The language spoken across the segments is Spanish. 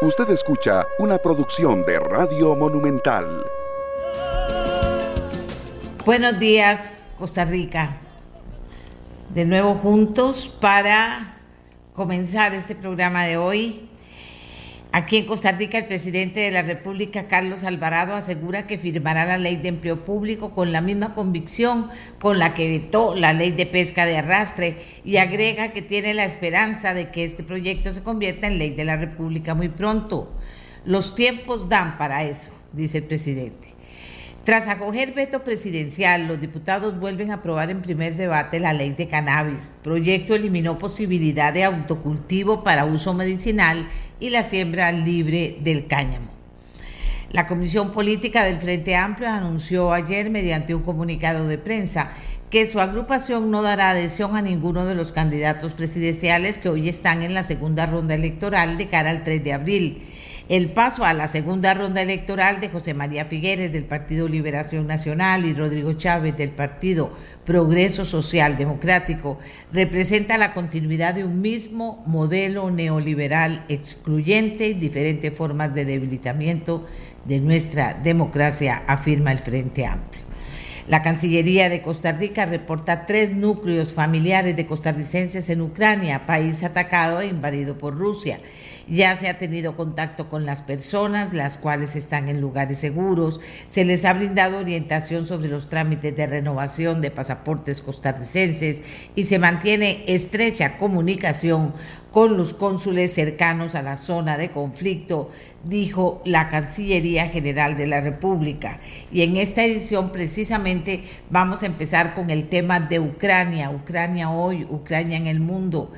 Usted escucha una producción de Radio Monumental. Buenos días, Costa Rica. De nuevo juntos para comenzar este programa de hoy Aquí en Costa Rica, el presidente de la República, Carlos Alvarado, asegura que firmará la ley de empleo público con la misma convicción con la que vetó la ley de pesca de arrastre y agrega que tiene la esperanza de que este proyecto se convierta en ley de la República muy pronto. Los tiempos dan para eso, dice el presidente. Tras acoger veto presidencial, los diputados vuelven a aprobar en primer debate la ley de cannabis. Proyecto eliminó posibilidad de autocultivo para uso medicinal y la siembra libre del cáñamo. La Comisión Política del Frente Amplio anunció ayer mediante un comunicado de prensa que su agrupación no dará adhesión a ninguno de los candidatos presidenciales que hoy están en la segunda ronda electoral de cara al 3 de abril el paso a la segunda ronda electoral de José María Figueres del Partido Liberación Nacional y Rodrigo Chávez del Partido Progreso Social Democrático representa la continuidad de un mismo modelo neoliberal excluyente y diferentes formas de debilitamiento de nuestra democracia, afirma el Frente Amplio. La Cancillería de Costa Rica reporta tres núcleos familiares de costarricenses en Ucrania, país atacado e invadido por Rusia. Ya se ha tenido contacto con las personas, las cuales están en lugares seguros. Se les ha brindado orientación sobre los trámites de renovación de pasaportes costarricenses y se mantiene estrecha comunicación con los cónsules cercanos a la zona de conflicto, dijo la Cancillería General de la República. Y en esta edición precisamente vamos a empezar con el tema de Ucrania, Ucrania hoy, Ucrania en el mundo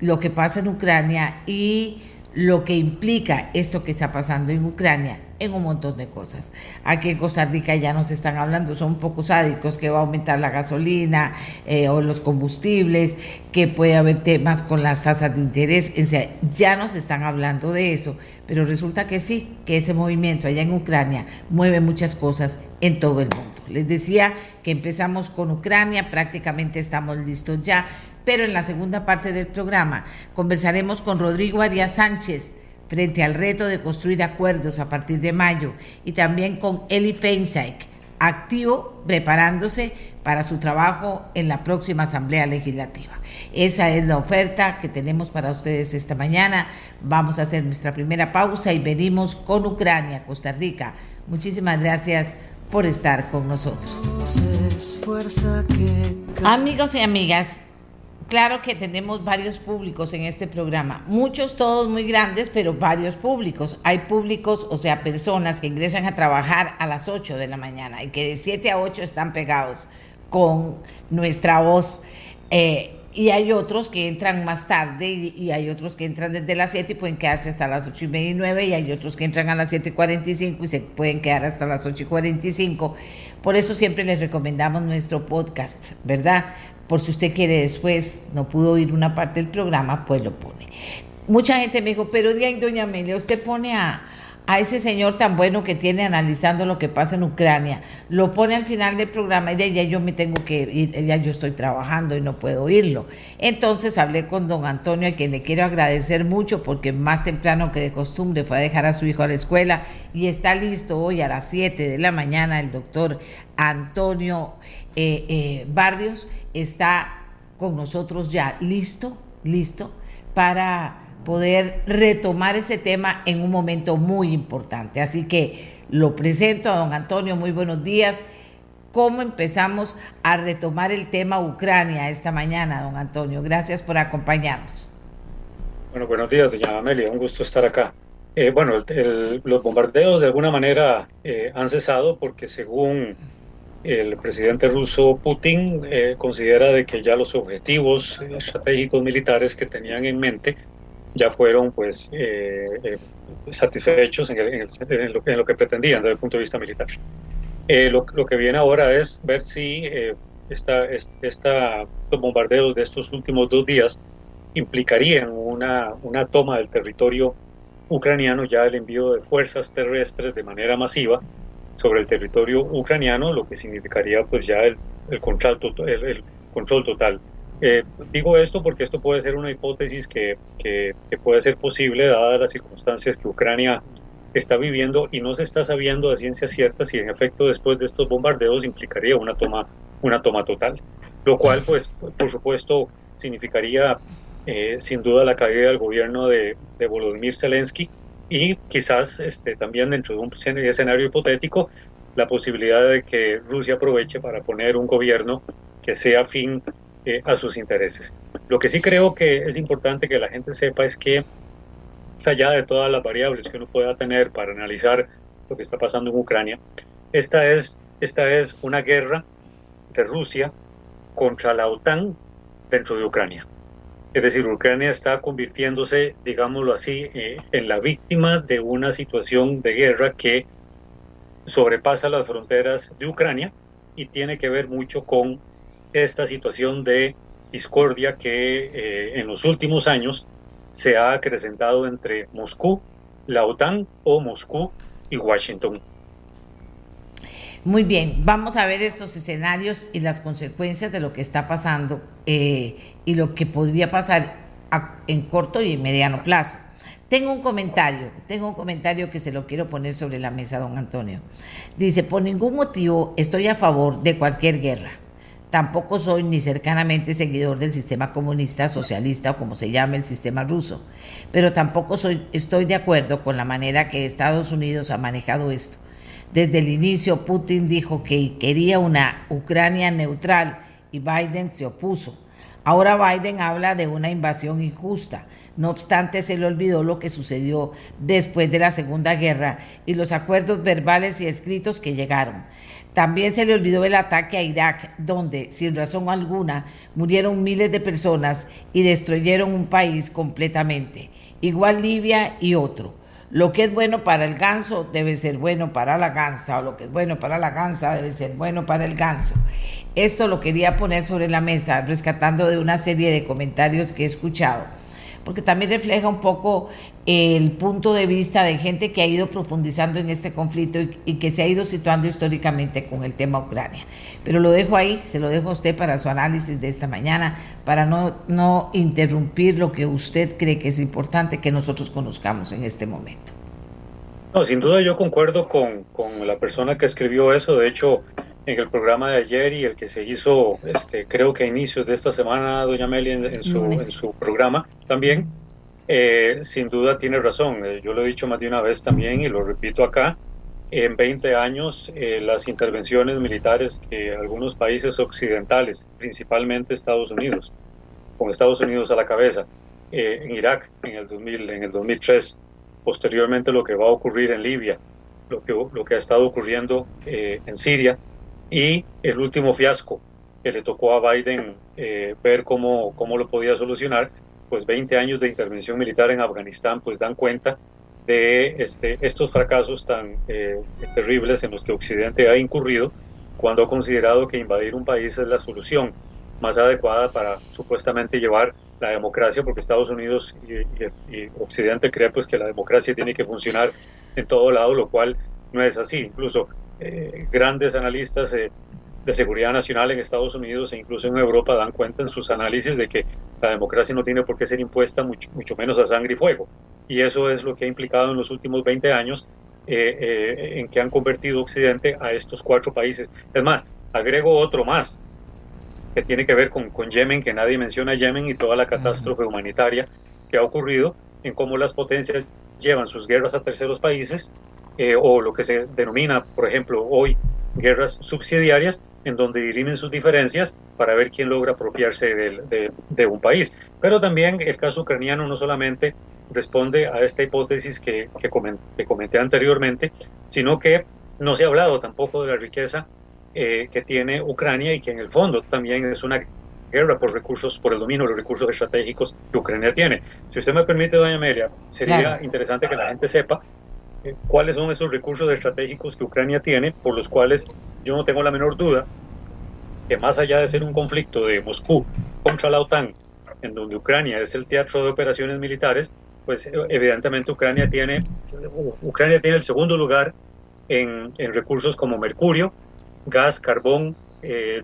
lo que pasa en Ucrania y lo que implica esto que está pasando en Ucrania en un montón de cosas. Aquí en Costa Rica ya nos están hablando, son un poco sádicos, que va a aumentar la gasolina eh, o los combustibles, que puede haber temas con las tasas de interés, o sea, ya nos están hablando de eso, pero resulta que sí, que ese movimiento allá en Ucrania mueve muchas cosas en todo el mundo. Les decía que empezamos con Ucrania, prácticamente estamos listos ya, pero en la segunda parte del programa conversaremos con Rodrigo Arias Sánchez frente al reto de construir acuerdos a partir de mayo y también con Eli Feinsack, activo preparándose para su trabajo en la próxima Asamblea Legislativa. Esa es la oferta que tenemos para ustedes esta mañana. Vamos a hacer nuestra primera pausa y venimos con Ucrania, Costa Rica. Muchísimas gracias por estar con nosotros. Amigos y amigas, Claro que tenemos varios públicos en este programa, muchos todos muy grandes, pero varios públicos. Hay públicos, o sea, personas que ingresan a trabajar a las 8 de la mañana y que de 7 a 8 están pegados con nuestra voz. Eh, y hay otros que entran más tarde y, hay otros que entran desde las 7 y pueden quedarse hasta las 8 y media y 9 y hay otros que entran a las 7 y 45 y se pueden quedar hasta las 8 y 45. Por eso siempre les recomendamos nuestro podcast, ¿verdad? Por si usted quiere después, no pudo oír una parte del programa, pues lo pone. Mucha gente me dijo, pero doña Amelia, usted pone a, a ese señor tan bueno que tiene analizando lo que pasa en Ucrania, lo pone al final del programa y de ya yo me tengo que ir, ya yo estoy trabajando y no puedo oírlo. Entonces hablé con don Antonio, a quien le quiero agradecer mucho porque más temprano que de costumbre fue a dejar a su hijo a la escuela y está listo hoy a las 7 de la mañana el doctor Antonio eh, eh, Barrios está con nosotros ya listo, listo para poder retomar ese tema en un momento muy importante. Así que lo presento a don Antonio, muy buenos días. ¿Cómo empezamos a retomar el tema Ucrania esta mañana, don Antonio? Gracias por acompañarnos. Bueno, buenos días, doña Amelia, un gusto estar acá. Eh, bueno, los bombardeos de alguna manera han cesado porque según el presidente ruso Putin eh, considera de que ya los objetivos estratégicos militares que tenían en mente ya fueron pues eh, eh, satisfechos en, lo, que pretendían desde el punto de vista militar. Lo, que viene ahora es ver si esta, los bombardeos de estos últimos dos días implicarían una, una toma del territorio ucraniano, ya el envío de fuerzas terrestres de manera masiva sobre el territorio ucraniano, lo que significaría pues ya el, el control, el, control total. Eh, digo esto porque esto puede ser una hipótesis que, que, puede ser posible dadas las circunstancias que Ucrania está viviendo y no se está sabiendo a ciencia cierta si en efecto después de estos bombardeos implicaría una toma, una toma total, lo cual pues por supuesto significaría eh, sin duda la caída del gobierno de, de Volodymyr Zelensky y quizás este, también dentro de un escenario hipotético la posibilidad de que Rusia aproveche para poner un gobierno que sea afín eh, a sus intereses. Lo que sí creo que es importante que la gente sepa es que, más allá de todas las variables que uno pueda tener para analizar lo que está pasando en Ucrania, esta es, esta es una guerra de Rusia contra la OTAN dentro de Ucrania. Es decir, Ucrania está convirtiéndose, digámoslo así, eh, en la víctima de una situación de guerra que sobrepasa las fronteras de Ucrania y tiene que ver mucho con esta situación de discordia que eh, en los últimos años se ha acrecentado entre Moscú, la OTAN o Moscú y Washington. Muy bien, vamos a ver estos escenarios y las consecuencias de lo que está pasando eh, y lo que podría pasar en corto y mediano plazo. Tengo un comentario, tengo un comentario que se lo quiero poner sobre la mesa, don Antonio. Dice, por ningún motivo estoy a favor de cualquier guerra. Tampoco soy ni cercanamente seguidor del sistema comunista, socialista o como se llame el sistema ruso. Pero tampoco soy, estoy de acuerdo con la manera que Estados Unidos ha manejado esto desde el inicio Putin dijo que quería una Ucrania neutral y Biden se opuso. Ahora Biden habla de una invasión injusta. No obstante, se le olvidó lo que sucedió después de la Segunda Guerra y los acuerdos verbales y escritos que llegaron. También se le olvidó el ataque a Irak, donde, sin razón alguna, murieron miles de personas y destruyeron un país completamente. Igual Libia y otro. Lo que es bueno para el ganso debe ser bueno para la gansa, o lo que es bueno para la gansa debe ser bueno para el ganso. Esto lo quería poner sobre la mesa, rescatando de una serie de comentarios que he escuchado porque también refleja un poco el punto de vista de gente que ha ido profundizando en este conflicto y, que se ha ido situando históricamente con el tema Ucrania. Pero lo dejo ahí, se lo dejo a usted para su análisis de esta mañana, para no, no interrumpir lo que usted cree que es importante que nosotros conozcamos en este momento. No, sin duda yo concuerdo con, con la persona que escribió eso. De hecho, en el programa de ayer y el que se hizo, este, creo que a inicios de esta semana, doña Meli, en, su, en su, programa también, eh, sin duda tiene razón. Eh, yo lo he dicho más de una vez también y lo repito acá. En 20 años, eh, las intervenciones militares que algunos países occidentales, principalmente Estados Unidos, con Estados Unidos a la cabeza, en Irak en el, 2000, en el 2003, posteriormente lo que va a ocurrir en Libia, lo que, lo que ha estado ocurriendo en Siria, y el último fiasco que le tocó a Biden eh, ver cómo, cómo lo podía solucionar, pues 20 años de intervención militar en Afganistán, pues dan cuenta de este, estos fracasos tan eh, terribles en los que Occidente ha incurrido cuando ha considerado que invadir un país es la solución más adecuada para supuestamente llevar la democracia, porque Estados Unidos y, Occidente creen pues que la democracia tiene que funcionar en todo lado, lo cual no es así. Incluso eh, grandes analistas de seguridad nacional en Estados Unidos e incluso en Europa dan cuenta en sus análisis de que la democracia no tiene por qué ser impuesta mucho, mucho menos a sangre y fuego. Y eso es lo que ha implicado en los últimos 20 años eh, eh, en que han convertido Occidente a estos cuatro países. Es más, agrego otro más que tiene que ver con, con Yemen, que nadie menciona Yemen y toda la catástrofe humanitaria que ha ocurrido en cómo las potencias llevan sus guerras a terceros países eh, o lo que se denomina, por ejemplo, hoy guerras subsidiarias, en donde dirimen sus diferencias para ver quién logra apropiarse de, de, un país. Pero también el caso ucraniano no solamente responde a esta hipótesis que, que, comenté, anteriormente, sino que no se ha hablado tampoco de la riqueza eh, que tiene Ucrania y que en el fondo también es una guerra por recursos, por el dominio de los recursos estratégicos que Ucrania tiene. Si usted me permite, doña Amelia, sería interesante que la gente sepa cuáles son esos recursos estratégicos que Ucrania tiene, por los cuales yo no tengo la menor duda que más allá de ser un conflicto de Moscú contra la OTAN, en donde Ucrania es el teatro de operaciones militares, pues evidentemente Ucrania tiene, Ucrania tiene el segundo lugar en, en recursos como mercurio, gas, carbón,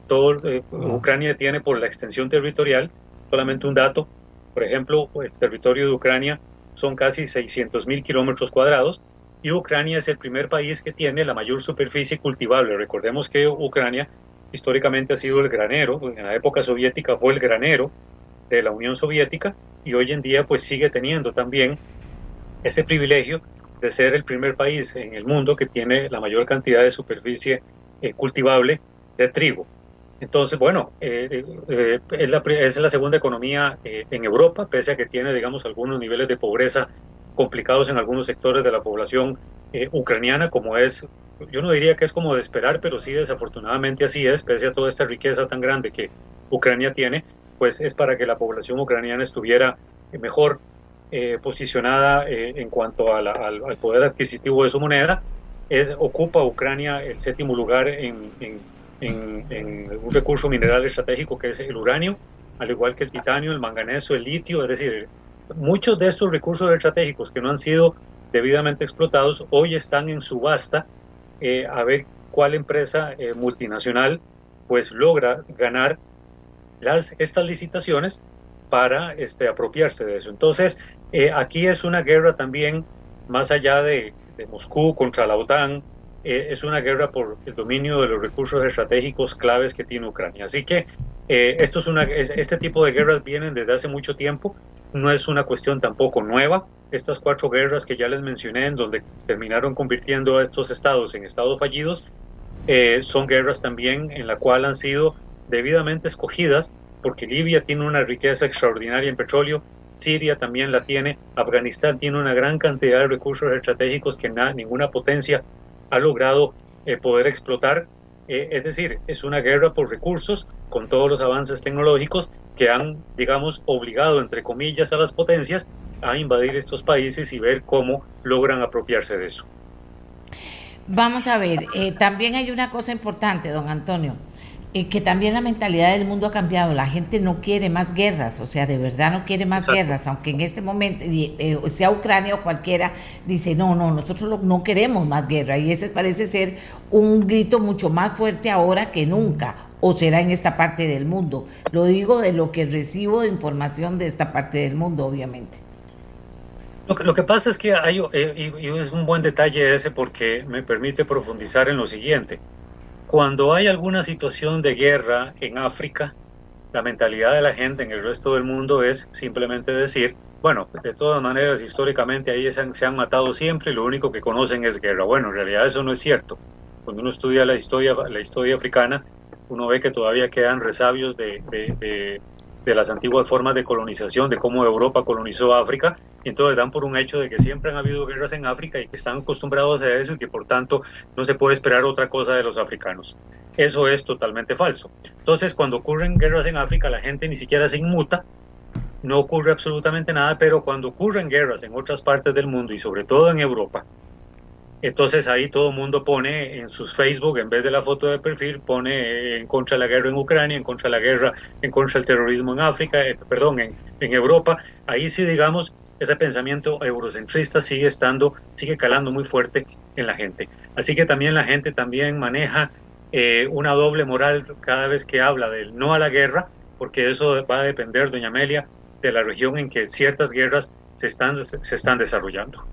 todo Ucrania tiene por la extensión territorial, solamente un dato, por ejemplo, el territorio de Ucrania son casi 600 mil kilómetros cuadrados y Ucrania es el primer país que tiene la mayor superficie cultivable. Recordemos que Ucrania históricamente ha sido el granero, en la época soviética fue el granero de la Unión Soviética y hoy en día pues sigue teniendo también ese privilegio de ser el primer país en el mundo que tiene la mayor cantidad de superficie eh, cultivable de trigo. Entonces, bueno, eh, eh, es, la, es, la, segunda economía en Europa, pese a que tiene, digamos, algunos niveles de pobreza complicados en algunos sectores de la población ucraniana, como es, yo no diría que es como de esperar, pero sí desafortunadamente así es, pese a toda esta riqueza tan grande que Ucrania tiene, pues es para que la población ucraniana estuviera mejor eh, posicionada eh, en cuanto al, poder adquisitivo de su moneda. Es, ocupa Ucrania el séptimo lugar en, un recurso mineral estratégico que es el uranio, al igual que el titanio, el manganeso, el litio, es decir, muchos de estos recursos estratégicos que no han sido debidamente explotados hoy están en subasta eh, a ver cuál empresa multinacional pues logra ganar las, estas licitaciones para este, apropiarse de eso. Entonces, eh, aquí es una guerra también, más allá de, Moscú contra la OTAN, eh, es una guerra por el dominio de los recursos estratégicos claves que tiene Ucrania. Así que eh, esto este tipo de guerras vienen desde hace mucho tiempo, no es una cuestión tampoco nueva. Estas cuatro guerras que ya les mencioné, en donde terminaron convirtiendo a estos estados en estados fallidos, son guerras también en la cual han sido debidamente escogidas, porque Libia tiene una riqueza extraordinaria en petróleo, Siria también la tiene, Afganistán tiene una gran cantidad de recursos estratégicos que ninguna potencia ha logrado eh, poder explotar. Eh, es decir, es una guerra por recursos con todos los avances tecnológicos que han, digamos, obligado, entre comillas, a las potencias a invadir estos países y ver cómo logran apropiarse de eso. Vamos a ver, eh, también hay una cosa importante, don Antonio que también la mentalidad del mundo ha cambiado. La gente no quiere más guerras, o sea, de verdad no quiere más guerras, aunque en este momento, eh, sea Ucrania o cualquiera, dice, no, no, nosotros no queremos más guerra. Y ese parece ser un grito mucho más fuerte ahora que nunca, o será en esta parte del mundo. Lo digo de lo que recibo de información de esta parte del mundo, obviamente. Lo que, lo que pasa es que hay, eh, y es un buen detalle ese porque me permite profundizar en lo siguiente cuando hay alguna situación de guerra en África, la mentalidad de la gente en el resto del mundo es simplemente decir, bueno, de todas maneras, históricamente ahí se han, matado siempre y lo único que conocen es guerra. Bueno, en realidad eso no es cierto. Cuando uno estudia la historia, la historia africana, uno ve que todavía quedan resabios de las antiguas formas de colonización, de cómo Europa colonizó África, entonces dan por un hecho de que siempre han habido guerras en África y que están acostumbrados a eso y que por tanto no se puede esperar otra cosa de los africanos. Eso es totalmente falso. Entonces, cuando ocurren guerras en África, la gente ni siquiera se inmuta, no ocurre absolutamente nada, pero cuando ocurren guerras en otras partes del mundo y sobre todo en Europa, entonces ahí todo el mundo pone en sus Facebook, en vez de la foto de perfil, pone en contra de la guerra en Ucrania, en contra de la guerra, en contra del terrorismo en África, eh, perdón, en, en Europa. Ahí sí, digamos, ese pensamiento eurocentrista sigue estando, sigue calando muy fuerte en la gente. Así que también la gente también maneja eh, una doble moral cada vez que habla del no a la guerra, porque eso va a depender, doña Amelia, de la región en que ciertas guerras se están, se están desarrollando.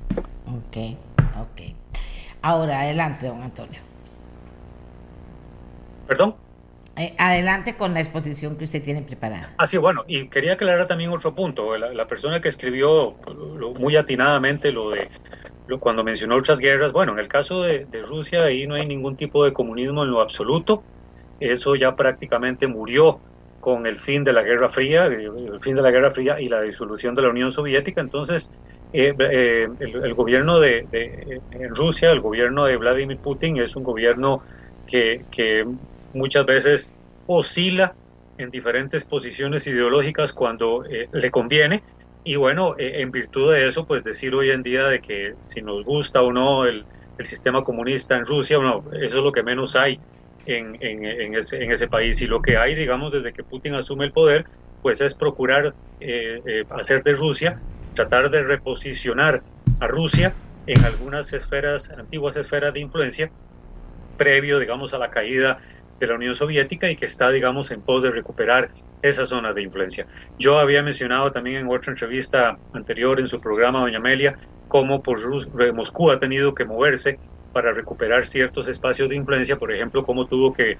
Ok, ok. Ahora, adelante, don Antonio. ¿Perdón? Eh, adelante con la exposición que usted tiene preparada. Ah, sí, bueno, y quería aclarar también otro punto. La, persona que escribió muy atinadamente lo de cuando mencionó otras guerras, bueno, en el caso de, Rusia ahí no hay ningún tipo de comunismo en lo absoluto. Eso ya prácticamente murió con el fin de la Guerra Fría, el fin de la Guerra Fría y la disolución de la Unión Soviética. Entonces, eh, eh, el, gobierno de, en Rusia, el gobierno de Vladimir Putin, es un gobierno que, que muchas veces oscila en diferentes posiciones ideológicas cuando eh, le conviene. Y bueno, en virtud de eso, pues decir hoy en día de que si nos gusta o no el, el sistema comunista en Rusia, bueno, eso es lo que menos hay en, en, en, ese, en, ese, país. Y lo que hay, digamos, desde que Putin asume el poder, pues es procurar hacer de Rusia tratar de reposicionar a Rusia en algunas esferas, antiguas esferas de influencia, previo, digamos, a la caída de la Unión Soviética y que está, digamos, en pos de recuperar esa zona de influencia. Yo había mencionado también en otra entrevista anterior en su programa, doña Amelia, cómo por Moscú ha tenido que moverse para recuperar ciertos espacios de influencia, por ejemplo, cómo tuvo que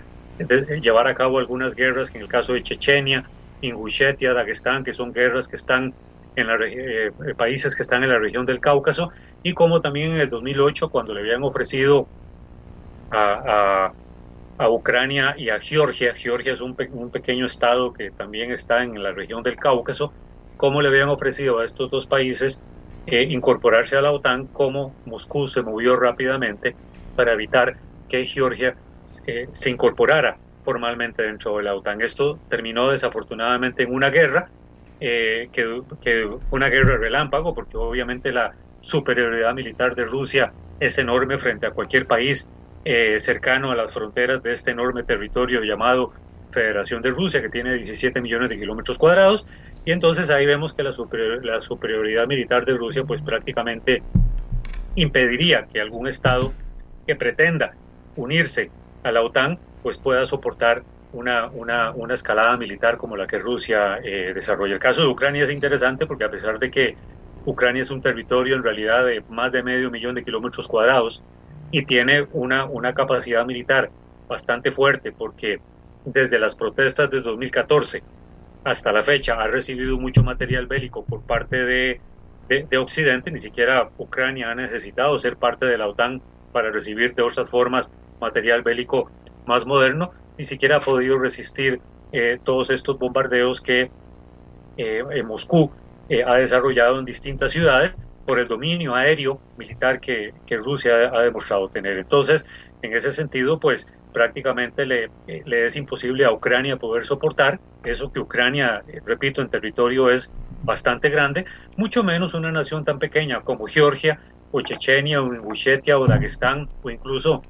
llevar a cabo algunas guerras, en el caso de Chechenia, Ingushetia, Dagestán, que son guerras que están en la, eh, países que están en la región del Cáucaso, y como también en el 2008, cuando le habían ofrecido a, a, Ucrania y a Georgia, Georgia es un, un, pequeño estado que también está en la región del Cáucaso, cómo le habían ofrecido a estos dos países eh, incorporarse a la OTAN, como Moscú se movió rápidamente para evitar que Georgia eh, se incorporara formalmente dentro de la OTAN. Esto terminó desafortunadamente en una guerra, eh, que, que una guerra relámpago, porque obviamente la superioridad militar de Rusia es enorme frente a cualquier país eh, cercano a las fronteras de este enorme territorio llamado Federación de Rusia, que tiene 17 millones de kilómetros cuadrados, y entonces ahí vemos que la, la superioridad militar de Rusia pues prácticamente impediría que algún Estado que pretenda unirse a la OTAN pues pueda soportar una, una, una escalada militar como la que Rusia eh, desarrolla. El caso de Ucrania es interesante porque a pesar de que Ucrania es un territorio en realidad de más de medio millón de kilómetros cuadrados y tiene una, una capacidad militar bastante fuerte porque desde las protestas de 2014 hasta la fecha ha recibido mucho material bélico por parte de, de, de Occidente, ni siquiera Ucrania ha necesitado ser parte de la OTAN para recibir de otras formas material bélico más moderno, ni siquiera ha podido resistir eh, todos estos bombardeos que eh, Moscú eh, ha desarrollado en distintas ciudades por el dominio aéreo militar que, que Rusia ha, demostrado tener. Entonces, en ese sentido, pues prácticamente le, le es imposible a Ucrania poder soportar eso que Ucrania, repito, en territorio es bastante grande, mucho menos una nación tan pequeña como Georgia o Chechenia o Ingushetia o Dagestán o incluso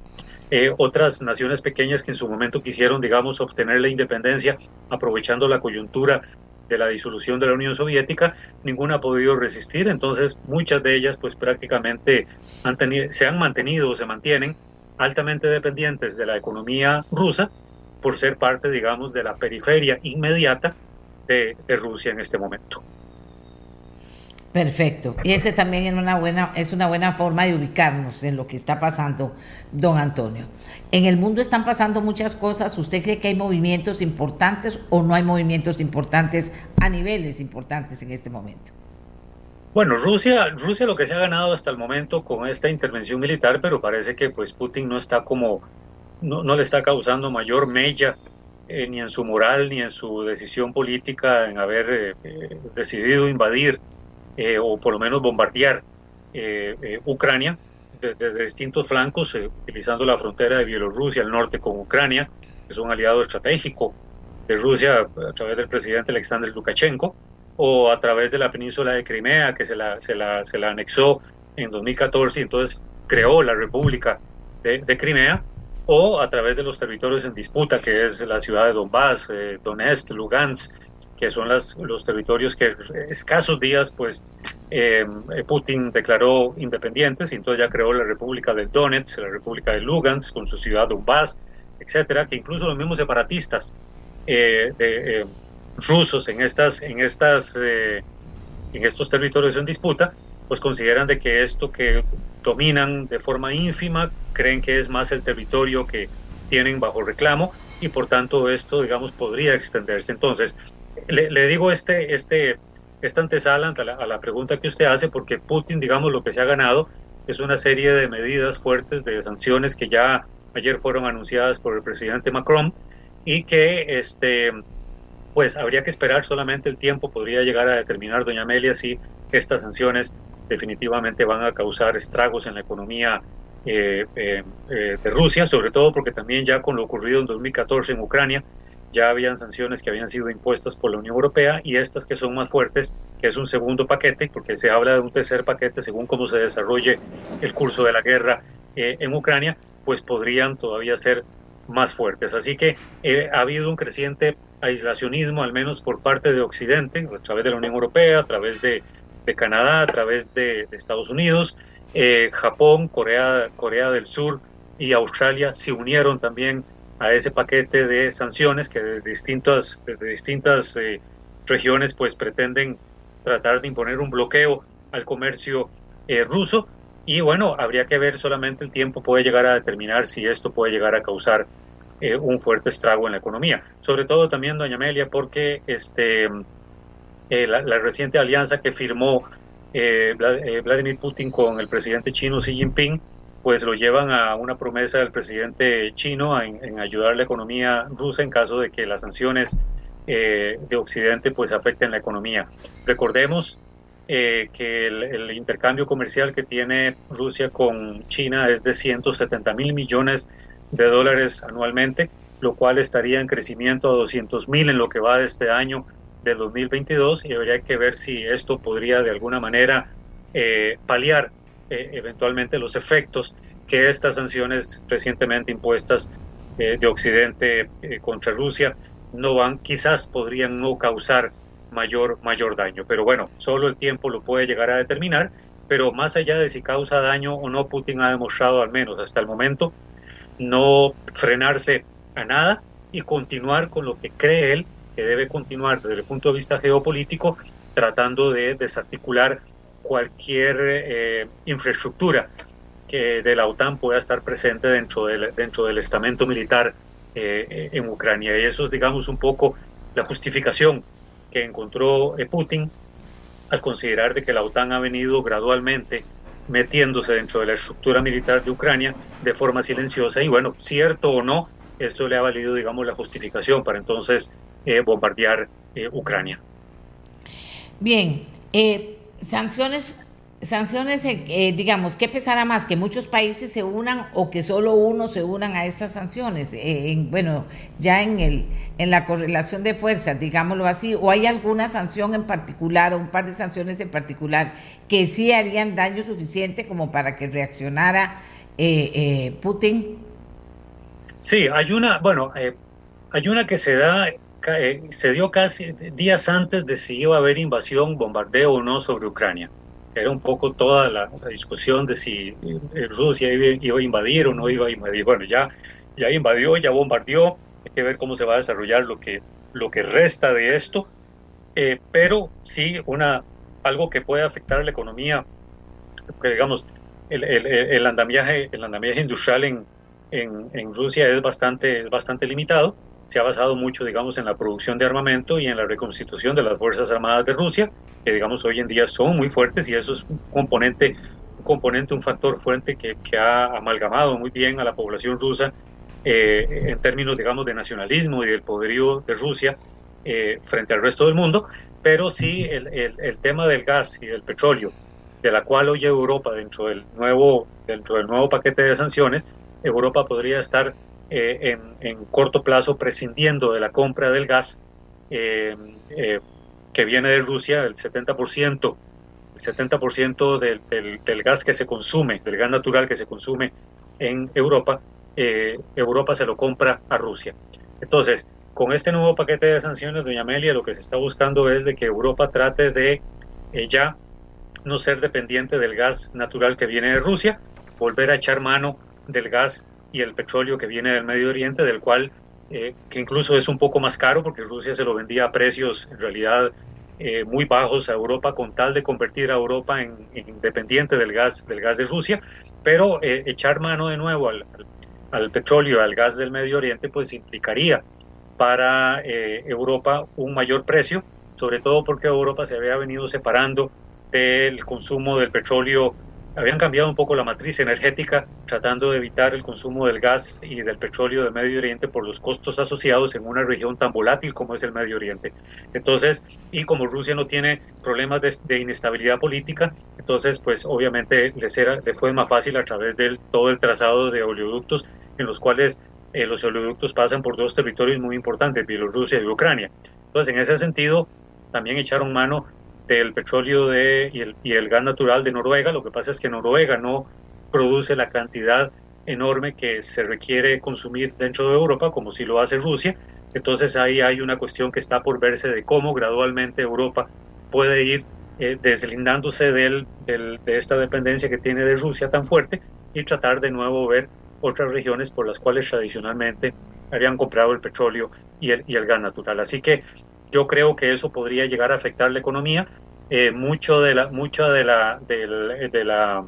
eh, otras naciones pequeñas que en su momento quisieron, digamos, obtener la independencia aprovechando la coyuntura de la disolución de la Unión Soviética, ninguna ha podido resistir, entonces muchas de ellas pues prácticamente han tenido, se han mantenido o se mantienen altamente dependientes de la economía rusa por ser parte, digamos, de la periferia inmediata de, de Rusia en este momento. Perfecto. Y ese también es una buena, es una buena forma de ubicarnos en lo que está pasando, don Antonio. En el mundo están pasando muchas cosas. ¿Usted cree que hay movimientos importantes o no hay movimientos importantes a niveles importantes en este momento? Bueno, Rusia, Rusia lo que se ha ganado hasta el momento con esta intervención militar, pero parece que pues Putin no está como, no, le está causando mayor mella eh, ni en su moral ni en su decisión política en haber eh, eh, decidido invadir eh, o por lo menos bombardear eh, eh, Ucrania desde distintos flancos, utilizando la frontera de Bielorrusia al norte con Ucrania, que es un aliado estratégico de Rusia a través del presidente Alexander Lukashenko, o a través de la península de Crimea, que se la, se la, se la anexó en 2014 y entonces creó la República de, Crimea, o a través de los territorios en disputa, que es la ciudad de Donbass, Donetsk, Lugansk, que son las, los territorios que escasos días pues eh, Putin declaró independientes y entonces ya creó la República del Donetsk, la República de Lugansk con su ciudad Donbass, etcétera, que incluso los mismos separatistas eh, de, eh, rusos en estas en estas en estos territorios en disputa pues consideran de que esto que dominan de forma ínfima creen que es más el territorio que tienen bajo reclamo y por tanto esto digamos podría extenderse. Entonces le, digo este, este, esta antesala a la, pregunta que usted hace, porque Putin, digamos, lo que se ha ganado es una serie de medidas fuertes de sanciones que ya ayer fueron anunciadas por el presidente Macron y que este pues habría que esperar solamente el tiempo podría llegar a determinar doña Amelia si estas sanciones definitivamente van a causar estragos en la economía eh, eh, eh, de Rusia, sobre todo porque también ya con lo ocurrido en 2014 en Ucrania ya habían sanciones que habían sido impuestas por la Unión Europea y estas que son más fuertes, que es un segundo paquete, porque se habla de un tercer paquete según cómo se desarrolle el curso de la guerra eh, en Ucrania, pues podrían todavía ser más fuertes. Así que eh, ha habido un creciente aislacionismo, al menos por parte de Occidente, a través de la Unión Europea, a través de, Canadá, a través de, de Estados Unidos, eh, Japón, Corea, Corea del Sur y Australia se unieron también a ese paquete de sanciones que de distintas, de distintas eh, regiones pues pretenden tratar de imponer un bloqueo al comercio eh, ruso y bueno, habría que ver solamente el tiempo puede llegar a determinar si esto puede llegar a causar eh, un fuerte estrago en la economía. Sobre todo también, doña Amelia, porque este, la, la, reciente alianza que firmó Vladimir Putin con el presidente chino Xi Jinping pues lo llevan a una promesa del presidente chino en, ayudar a la economía rusa en caso de que las sanciones eh, de Occidente pues afecten la economía. Recordemos eh, que el, intercambio comercial que tiene Rusia con China es de 170 mil millones de dólares anualmente, lo cual estaría en crecimiento a 200 mil en lo que va de este año del 2022 y habría que ver si esto podría de alguna manera eh, paliar eh, eventualmente los efectos que estas sanciones recientemente impuestas eh, de Occidente eh, contra Rusia no van, quizás podrían no causar mayor, mayor daño. Pero bueno, solo el tiempo lo puede llegar a determinar. Pero más allá de si causa daño o no, Putin ha demostrado al menos hasta el momento no frenarse a nada y continuar con lo que cree él que debe continuar desde el punto de vista geopolítico, tratando de desarticular cualquier eh, infraestructura que de la OTAN pueda estar presente dentro del, dentro del estamento militar eh, en Ucrania. Y eso es, digamos, un poco la justificación que encontró eh, Putin al considerar de que la OTAN ha venido gradualmente metiéndose dentro de la estructura militar de Ucrania de forma silenciosa. Y bueno, cierto o no, esto le ha valido, digamos, la justificación para entonces bombardear Ucrania. Bien, sanciones, sanciones, eh, eh, digamos, ¿qué pesará más? ¿Que muchos países se unan o que solo uno se unan a estas sanciones? Eh, bueno, ya en, el, en la correlación de fuerzas, digámoslo así, o hay alguna sanción en particular o un par de sanciones en particular que sí harían daño suficiente como para que reaccionara Putin? Sí, hay una, bueno, hay una que se da eh, se dio casi días antes de si iba a haber invasión, bombardeo o no sobre Ucrania. Era un poco toda la, discusión de si eh, Rusia iba, a invadir o no iba a invadir. Bueno, ya, ya invadió, ya bombardeó. Hay que ver cómo se va a desarrollar lo que, lo que resta de esto. Eh, pero sí, una, algo que puede afectar a la economía, que digamos, el, el, el, andamiaje, el andamiaje industrial en, en, en Rusia es bastante, es bastante limitado se ha basado mucho, digamos, en la producción de armamento y en la reconstitución de las Fuerzas Armadas de Rusia, que, digamos, hoy en día son muy fuertes y eso es un componente, un, componente, un factor fuerte que, ha amalgamado muy bien a la población rusa eh, en términos, digamos, de nacionalismo y del poderío de Rusia eh, frente al resto del mundo, pero sí el, el, el, tema del gas y del petróleo, de la cual hoy Europa dentro del nuevo, dentro del nuevo paquete de sanciones, Europa podría estar eh, en, corto plazo prescindiendo de la compra del gas eh, eh, que viene de Rusia, el 70%, el 70% del, del, gas que se consume, del gas natural que se consume en Europa, Europa se lo compra a Rusia. Entonces, con este nuevo paquete de sanciones, doña Amelia, lo que se está buscando es de que Europa trate de ya no ser dependiente del gas natural que viene de Rusia, volver a echar mano del gas y el petróleo que viene del Medio Oriente, del cual, eh, que incluso es un poco más caro porque Rusia se lo vendía a precios en realidad eh, muy bajos a Europa con tal de convertir a Europa en, independiente del gas, del gas de Rusia, pero eh, echar mano de nuevo al, al, petróleo, al gas del Medio Oriente, pues implicaría para Europa un mayor precio, sobre todo porque Europa se había venido separando del consumo del petróleo habían cambiado un poco la matriz energética, tratando de evitar el consumo del gas y del petróleo del Medio Oriente por los costos asociados en una región tan volátil como es el Medio Oriente. Entonces, y como Rusia no tiene problemas de, inestabilidad política, entonces, pues obviamente les, era, fue más fácil a través de todo el trazado de oleoductos en los cuales eh, los oleoductos pasan por dos territorios muy importantes, Bielorrusia y Ucrania. Entonces, en ese sentido, también echaron mano del petróleo de, y, el, y el gas natural de Noruega. Lo que pasa es que Noruega no produce la cantidad enorme que se requiere consumir dentro de Europa, como si lo hace Rusia. Entonces ahí hay una cuestión que está por verse de cómo gradualmente Europa puede ir eh, deslindándose del, del, de esta dependencia que tiene de Rusia tan fuerte y tratar de nuevo ver otras regiones por las cuales tradicionalmente habían comprado el petróleo y el, y el gas natural. Así que yo creo que eso podría llegar a afectar la economía. Eh, mucho de la, mucho de la, del, de la,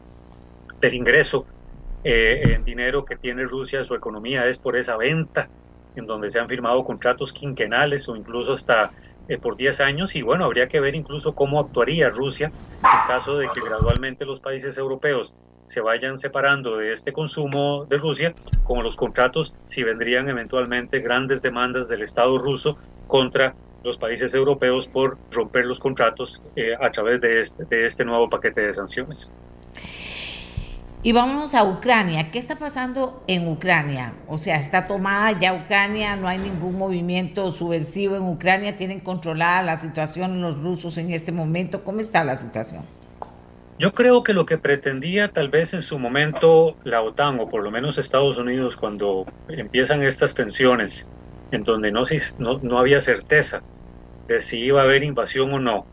del ingreso eh, en dinero que tiene Rusia, su economía es por esa venta, en donde se han firmado contratos quinquenales o incluso hasta eh, por 10 años. Y bueno, habría que ver incluso cómo actuaría Rusia en caso de que gradualmente los países europeos se vayan separando de este consumo de Rusia, como los contratos, si vendrían eventualmente grandes demandas del Estado ruso contra los países europeos por romper los contratos eh, a través de este, de este nuevo paquete de sanciones. Y vamos a Ucrania. ¿Qué está pasando en Ucrania? O sea, está tomada ya Ucrania, no hay ningún movimiento subversivo en Ucrania, tienen controlada la situación los rusos en este momento. ¿Cómo está la situación? Yo creo que lo que pretendía tal vez en su momento la OTAN o por lo menos Estados Unidos cuando empiezan estas tensiones en donde no, no, no había certeza de si iba a haber invasión o no,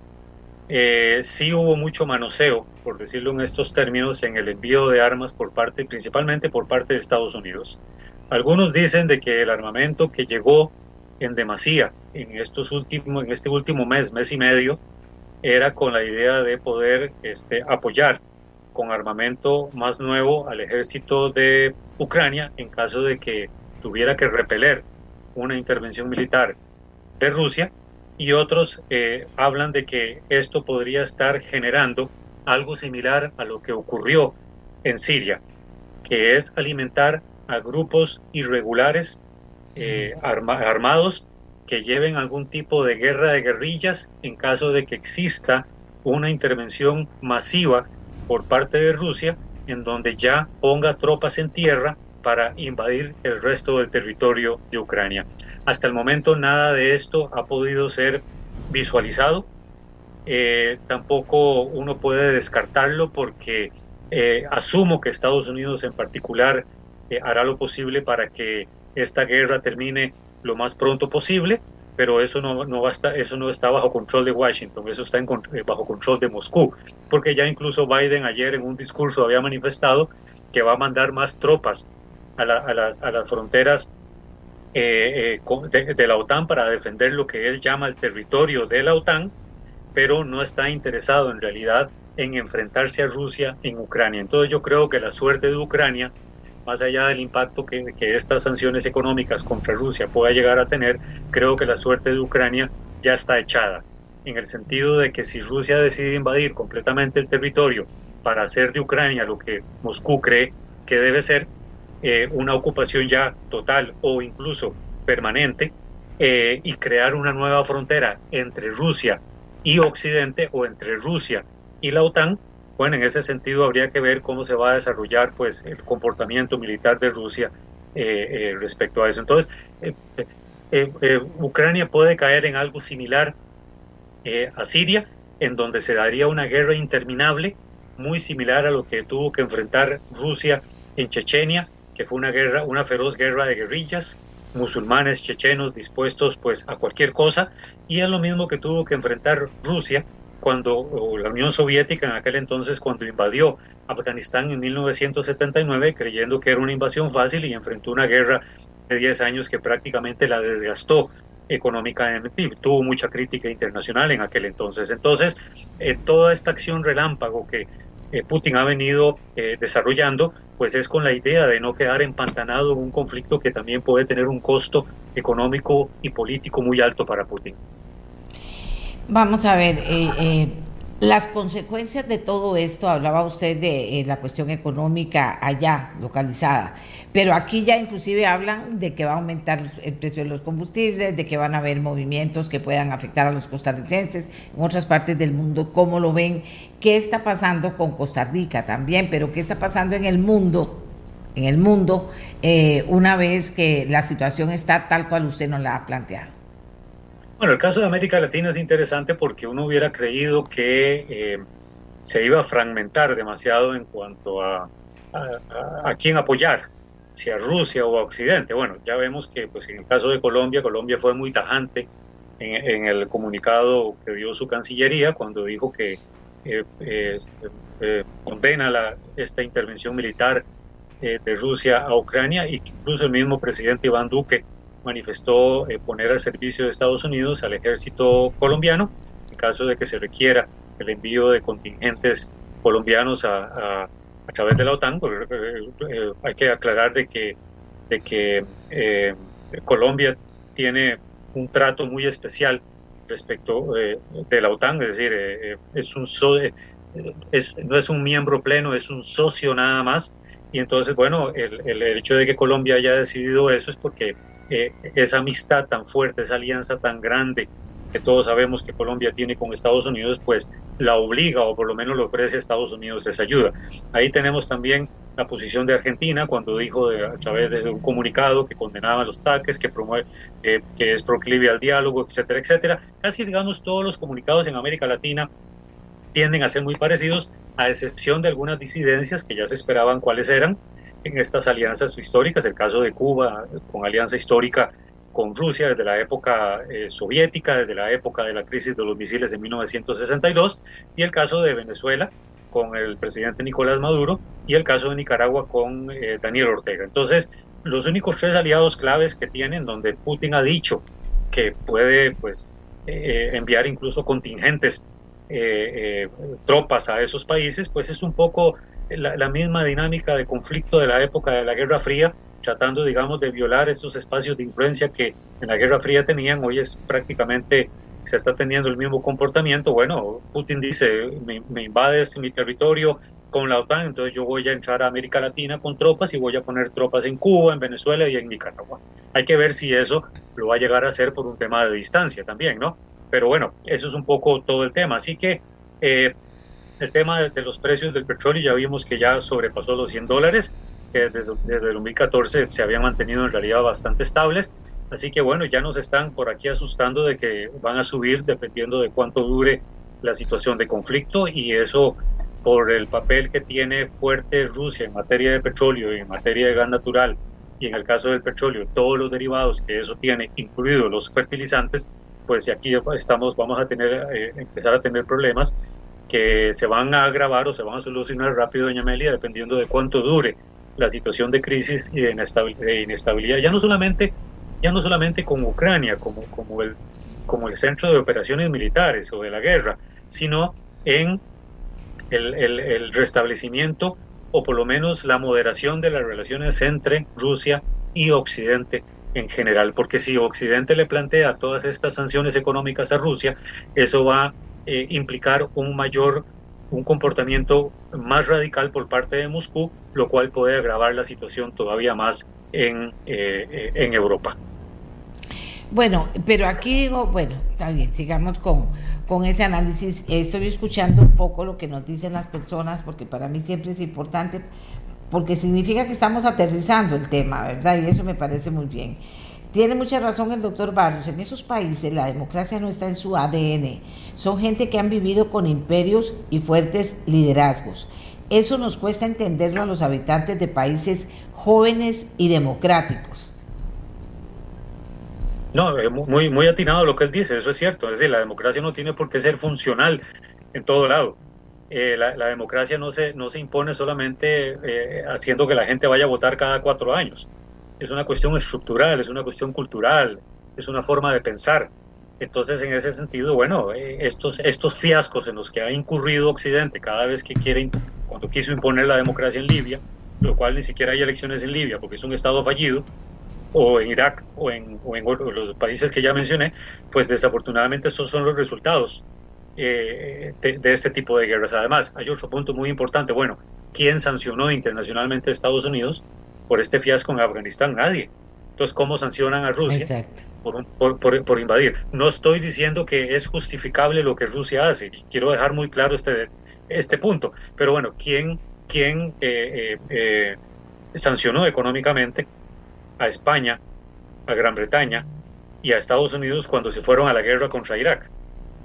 eh, sí hubo mucho manoseo, por decirlo en estos términos, en el envío de armas por parte, principalmente por parte de Estados Unidos. Algunos dicen de que el armamento que llegó en demasía en estos últimos, en este último mes, mes y medio, era con la idea de poder este, apoyar con armamento más nuevo al ejército de Ucrania en caso de que tuviera que repeler una intervención militar de Rusia y otros eh, hablan de que esto podría estar generando algo similar a lo que ocurrió en Siria, que es alimentar a grupos irregulares eh, armados que lleven algún tipo de guerra de guerrillas en caso de que exista una intervención masiva por parte de Rusia en donde ya ponga tropas en tierra para invadir el resto del territorio de Ucrania. Hasta el momento nada de esto ha podido ser visualizado. Eh, tampoco uno puede descartarlo porque eh, asumo que Estados Unidos en particular eh, hará lo posible para que esta guerra termine lo más pronto posible, pero eso no, no, va eso no está bajo control de Washington, eso está bajo control de Moscú, porque ya incluso Biden ayer en un discurso había manifestado que va a mandar más tropas a, las, a las fronteras eh, eh, de, la OTAN para defender lo que él llama el territorio de la OTAN, pero no está interesado en realidad en enfrentarse a Rusia en Ucrania. Entonces yo creo que la suerte de Ucrania, más allá del impacto que, que estas sanciones económicas contra Rusia pueda llegar a tener, creo que la suerte de Ucrania ya está echada, en el sentido de que si Rusia decide invadir completamente el territorio para hacer de Ucrania lo que Moscú cree que debe ser, eh, una ocupación ya total o incluso permanente eh, y crear una nueva frontera entre Rusia y Occidente o entre Rusia y la OTAN, bueno, en ese sentido habría que ver cómo se va a desarrollar pues el comportamiento militar de Rusia eh, respecto a eso. Entonces, Ucrania puede caer en algo similar a Siria, en donde se daría una guerra interminable, muy similar a lo que tuvo que enfrentar Rusia en Chechenia que fue una guerra, una feroz guerra de guerrillas, musulmanes chechenos dispuestos pues a cualquier cosa, y es lo mismo que tuvo que enfrentar Rusia cuando la Unión Soviética en aquel entonces cuando invadió Afganistán en 1979 creyendo que era una invasión fácil y enfrentó una guerra de 10 años que prácticamente la desgastó económicamente tuvo mucha crítica internacional en aquel entonces. Entonces, eh, toda esta acción relámpago que eh, Putin ha venido eh, desarrollando, pues es con la idea de no quedar empantanado en un conflicto que también puede tener un costo económico y político muy alto para Putin. Vamos a ver, eh, las consecuencias de todo esto, hablaba usted de la cuestión económica allá, localizada, pero aquí ya inclusive hablan de que va a aumentar el precio de los combustibles, de que van a haber movimientos que puedan afectar a los costarricenses en otras partes del mundo. ¿Cómo lo ven? ¿Qué está pasando con Costa Rica también? Pero ¿qué está pasando en el mundo? En el mundo, eh, una vez que la situación está tal cual usted nos la ha planteado. Bueno, el caso de América Latina es interesante porque uno hubiera creído que eh, se iba a fragmentar demasiado en cuanto a, quién apoyar, si a Rusia o a Occidente. Bueno, ya vemos que pues, en el caso de Colombia, Colombia fue muy tajante en, el comunicado que dio su Cancillería cuando dijo que eh, eh, condena la, esta intervención militar de Rusia a Ucrania y que incluso el mismo presidente Iván Duque manifestó poner al servicio de Estados Unidos al ejército colombiano en caso de que se requiera el envío de contingentes colombianos a, a, través de la OTAN. Porque, hay que aclarar de que, de que Colombia tiene un trato muy especial respecto de la OTAN, es decir, es un no es un miembro pleno, es un socio nada más. Y entonces, bueno, el, el hecho de que Colombia haya decidido eso es porque eh, esa amistad tan fuerte, esa alianza tan grande que todos sabemos que Colombia tiene con Estados Unidos, pues la obliga o por lo menos le ofrece a Estados Unidos esa ayuda. Ahí tenemos también la posición de Argentina cuando dijo de, a través de un comunicado que condenaba los ataques, que promueve, que es proclive al diálogo, etcétera, etcétera. Casi digamos todos los comunicados en América Latina tienden a ser muy parecidos, a excepción de algunas disidencias que ya se esperaban cuáles eran en estas alianzas históricas, el caso de Cuba con alianza histórica con Rusia desde la época eh, soviética, desde la época de la crisis de los misiles de 1962, y el caso de Venezuela con el presidente Nicolás Maduro, y el caso de Nicaragua con eh, Daniel Ortega. Entonces, los únicos tres aliados claves que tienen, donde Putin ha dicho que puede pues, eh, enviar incluso contingentes eh, tropas a esos países, pues es un poco la, misma dinámica de conflicto de la época de la Guerra Fría, tratando, digamos, de violar estos espacios de influencia que en la Guerra Fría tenían. Hoy es prácticamente, se está teniendo el mismo comportamiento. Bueno, Putin dice, me, me invades mi territorio con la OTAN, entonces yo voy a entrar a América Latina con tropas y voy a poner tropas en Cuba, en Venezuela y en Nicaragua. Hay que ver si eso lo va a llegar a hacer por un tema de distancia también, ¿no? Pero bueno, eso es un poco todo el tema. Así que eh, el tema de, los precios del petróleo ya vimos que ya sobrepasó los 100 dólares, que desde, desde el 2014 se habían mantenido en realidad bastante estables. Así que bueno, ya nos están por aquí asustando de que van a subir dependiendo de cuánto dure la situación de conflicto y eso por el papel que tiene fuerte Rusia en materia de petróleo y en materia de gas natural y en el caso del petróleo todos los derivados que eso tiene, incluidos los fertilizantes, pues aquí estamos, vamos a tener, eh, empezar a tener problemas que se van a agravar o se van a solucionar rápido, doña Amelia, dependiendo de cuánto dure la situación de crisis y de inestabilidad, ya no solamente, ya no solamente con Ucrania, como, como, el, como el centro de operaciones militares o de la guerra, sino en el, el, el restablecimiento o por lo menos la moderación de las relaciones entre Rusia y Occidente en general, porque si Occidente le plantea todas estas sanciones económicas a Rusia, eso va eh, implicar un mayor, un comportamiento más radical por parte de Moscú, lo cual puede agravar la situación todavía más en, eh, en Europa. Bueno, pero aquí digo, bueno, está bien, sigamos con, con ese análisis. Estoy escuchando un poco lo que nos dicen las personas, porque para mí siempre es importante porque significa que estamos aterrizando el tema, ¿verdad? Y eso me parece muy bien. Tiene mucha razón el doctor Barrios, en esos países la democracia no está en su ADN, son gente que han vivido con imperios y fuertes liderazgos. Eso nos cuesta entenderlo a los habitantes de países jóvenes y democráticos. No, muy, muy atinado lo que él dice, eso es cierto. Es decir, la democracia no tiene por qué ser funcional en todo lado. Eh, la, democracia no se, no se impone solamente eh, haciendo que la gente vaya a votar cada cuatro años. Es una cuestión estructural, es una cuestión cultural, es una forma de pensar. Entonces, en ese sentido, bueno, eh, estos, estos fiascos en los que ha incurrido Occidente cada vez que quiere, cuando quiso imponer la democracia en Libia, lo cual ni siquiera hay elecciones en Libia porque es un Estado fallido, o en Irak o en, o en los países que ya mencioné, pues desafortunadamente esos son los resultados eh, de, este tipo de guerras. Además, hay otro punto muy importante. Bueno, ¿quién sancionó internacionalmente a Estados Unidos por este fiasco en Afganistán? Nadie. Entonces, ¿cómo sancionan a Rusia por, por, por, invadir? No estoy diciendo que es justificable lo que Rusia hace, y quiero dejar muy claro este, este punto. Pero bueno, ¿quién, quién eh, eh, sancionó económicamente a España, a Gran Bretaña y a Estados Unidos cuando se fueron a la guerra contra Irak?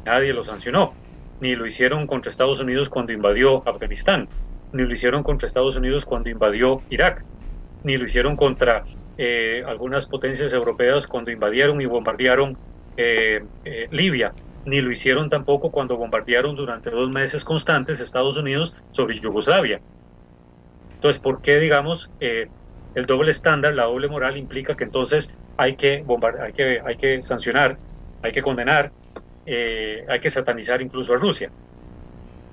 nadie lo sancionó, ni lo hicieron contra Estados Unidos cuando invadió Afganistán, ni lo hicieron contra Estados Unidos cuando invadió Irak, ni lo hicieron contra eh, algunas potencias europeas cuando invadieron y bombardearon eh, eh, Libia, ni lo hicieron tampoco cuando bombardearon durante dos meses constantes Estados Unidos sobre Yugoslavia. Entonces, ¿por qué, digamos, el doble estándar, la doble moral implica que entonces hay que, hay que, hay que sancionar, hay que condenar, hay que satanizar incluso a Rusia.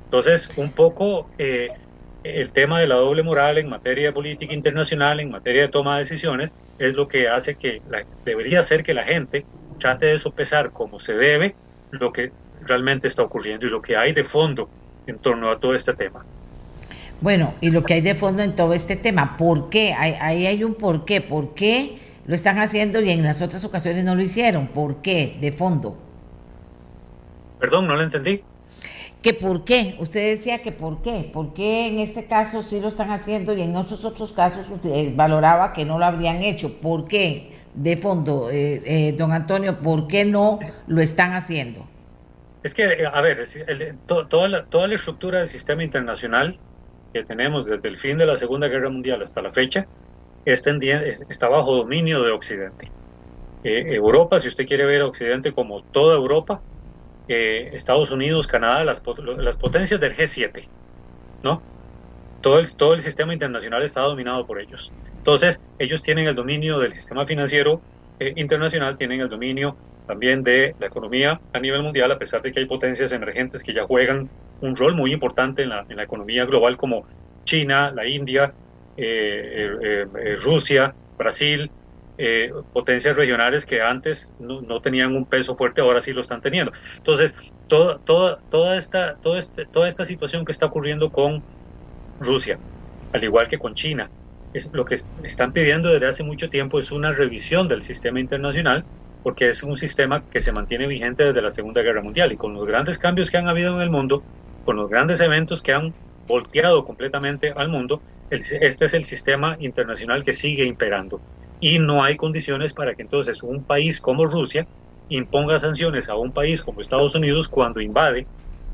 Entonces, un poco el tema de la doble moral en materia de política internacional, en materia de toma de decisiones, es lo que hace que debería ser que la gente trate de sopesar como se debe lo que realmente está ocurriendo y lo que hay de fondo en torno a todo este tema. Bueno, y lo que hay de fondo en todo este tema, ¿por qué? Ahí hay, un por qué. ¿Por qué lo están haciendo y en las otras ocasiones no lo hicieron? ¿Por qué? De fondo. Perdón, no lo entendí. ¿Que por qué? Usted decía que por qué. ¿Por qué en este caso sí lo están haciendo y en otros otros casos usted valoraba que no lo habrían hecho? ¿Por qué? De fondo, eh, eh, don Antonio, ¿por qué no lo están haciendo? Es que, eh, a ver, toda, la, toda la estructura del sistema internacional que tenemos desde el fin de la Segunda Guerra Mundial hasta la fecha está, está bajo dominio de Occidente. Eh, Europa, si usted quiere ver a Occidente como toda Europa, eh, Estados Unidos, Canadá, las, potencias del G7, ¿no? Todo el, sistema internacional está dominado por ellos. Entonces, ellos tienen el dominio del sistema financiero internacional, tienen el dominio también de la economía a nivel mundial, a pesar de que hay potencias emergentes que ya juegan un rol muy importante en la, economía global como China, la India, eh, eh, eh, Rusia, Brasil, potencias regionales que antes no, tenían un peso fuerte, ahora sí lo están teniendo. Entonces, toda, toda, toda, esta, este, toda esta situación que está ocurriendo con Rusia, al igual que con China, es, lo que están pidiendo desde hace mucho tiempo es una revisión del sistema internacional porque es un sistema que se mantiene vigente desde la Segunda Guerra Mundial y con los grandes cambios que han habido en el mundo, con los grandes eventos que han volteado completamente al mundo, este es el sistema internacional que sigue imperando. Y no hay condiciones para que entonces un país como Rusia imponga sanciones a un país como Estados Unidos cuando invade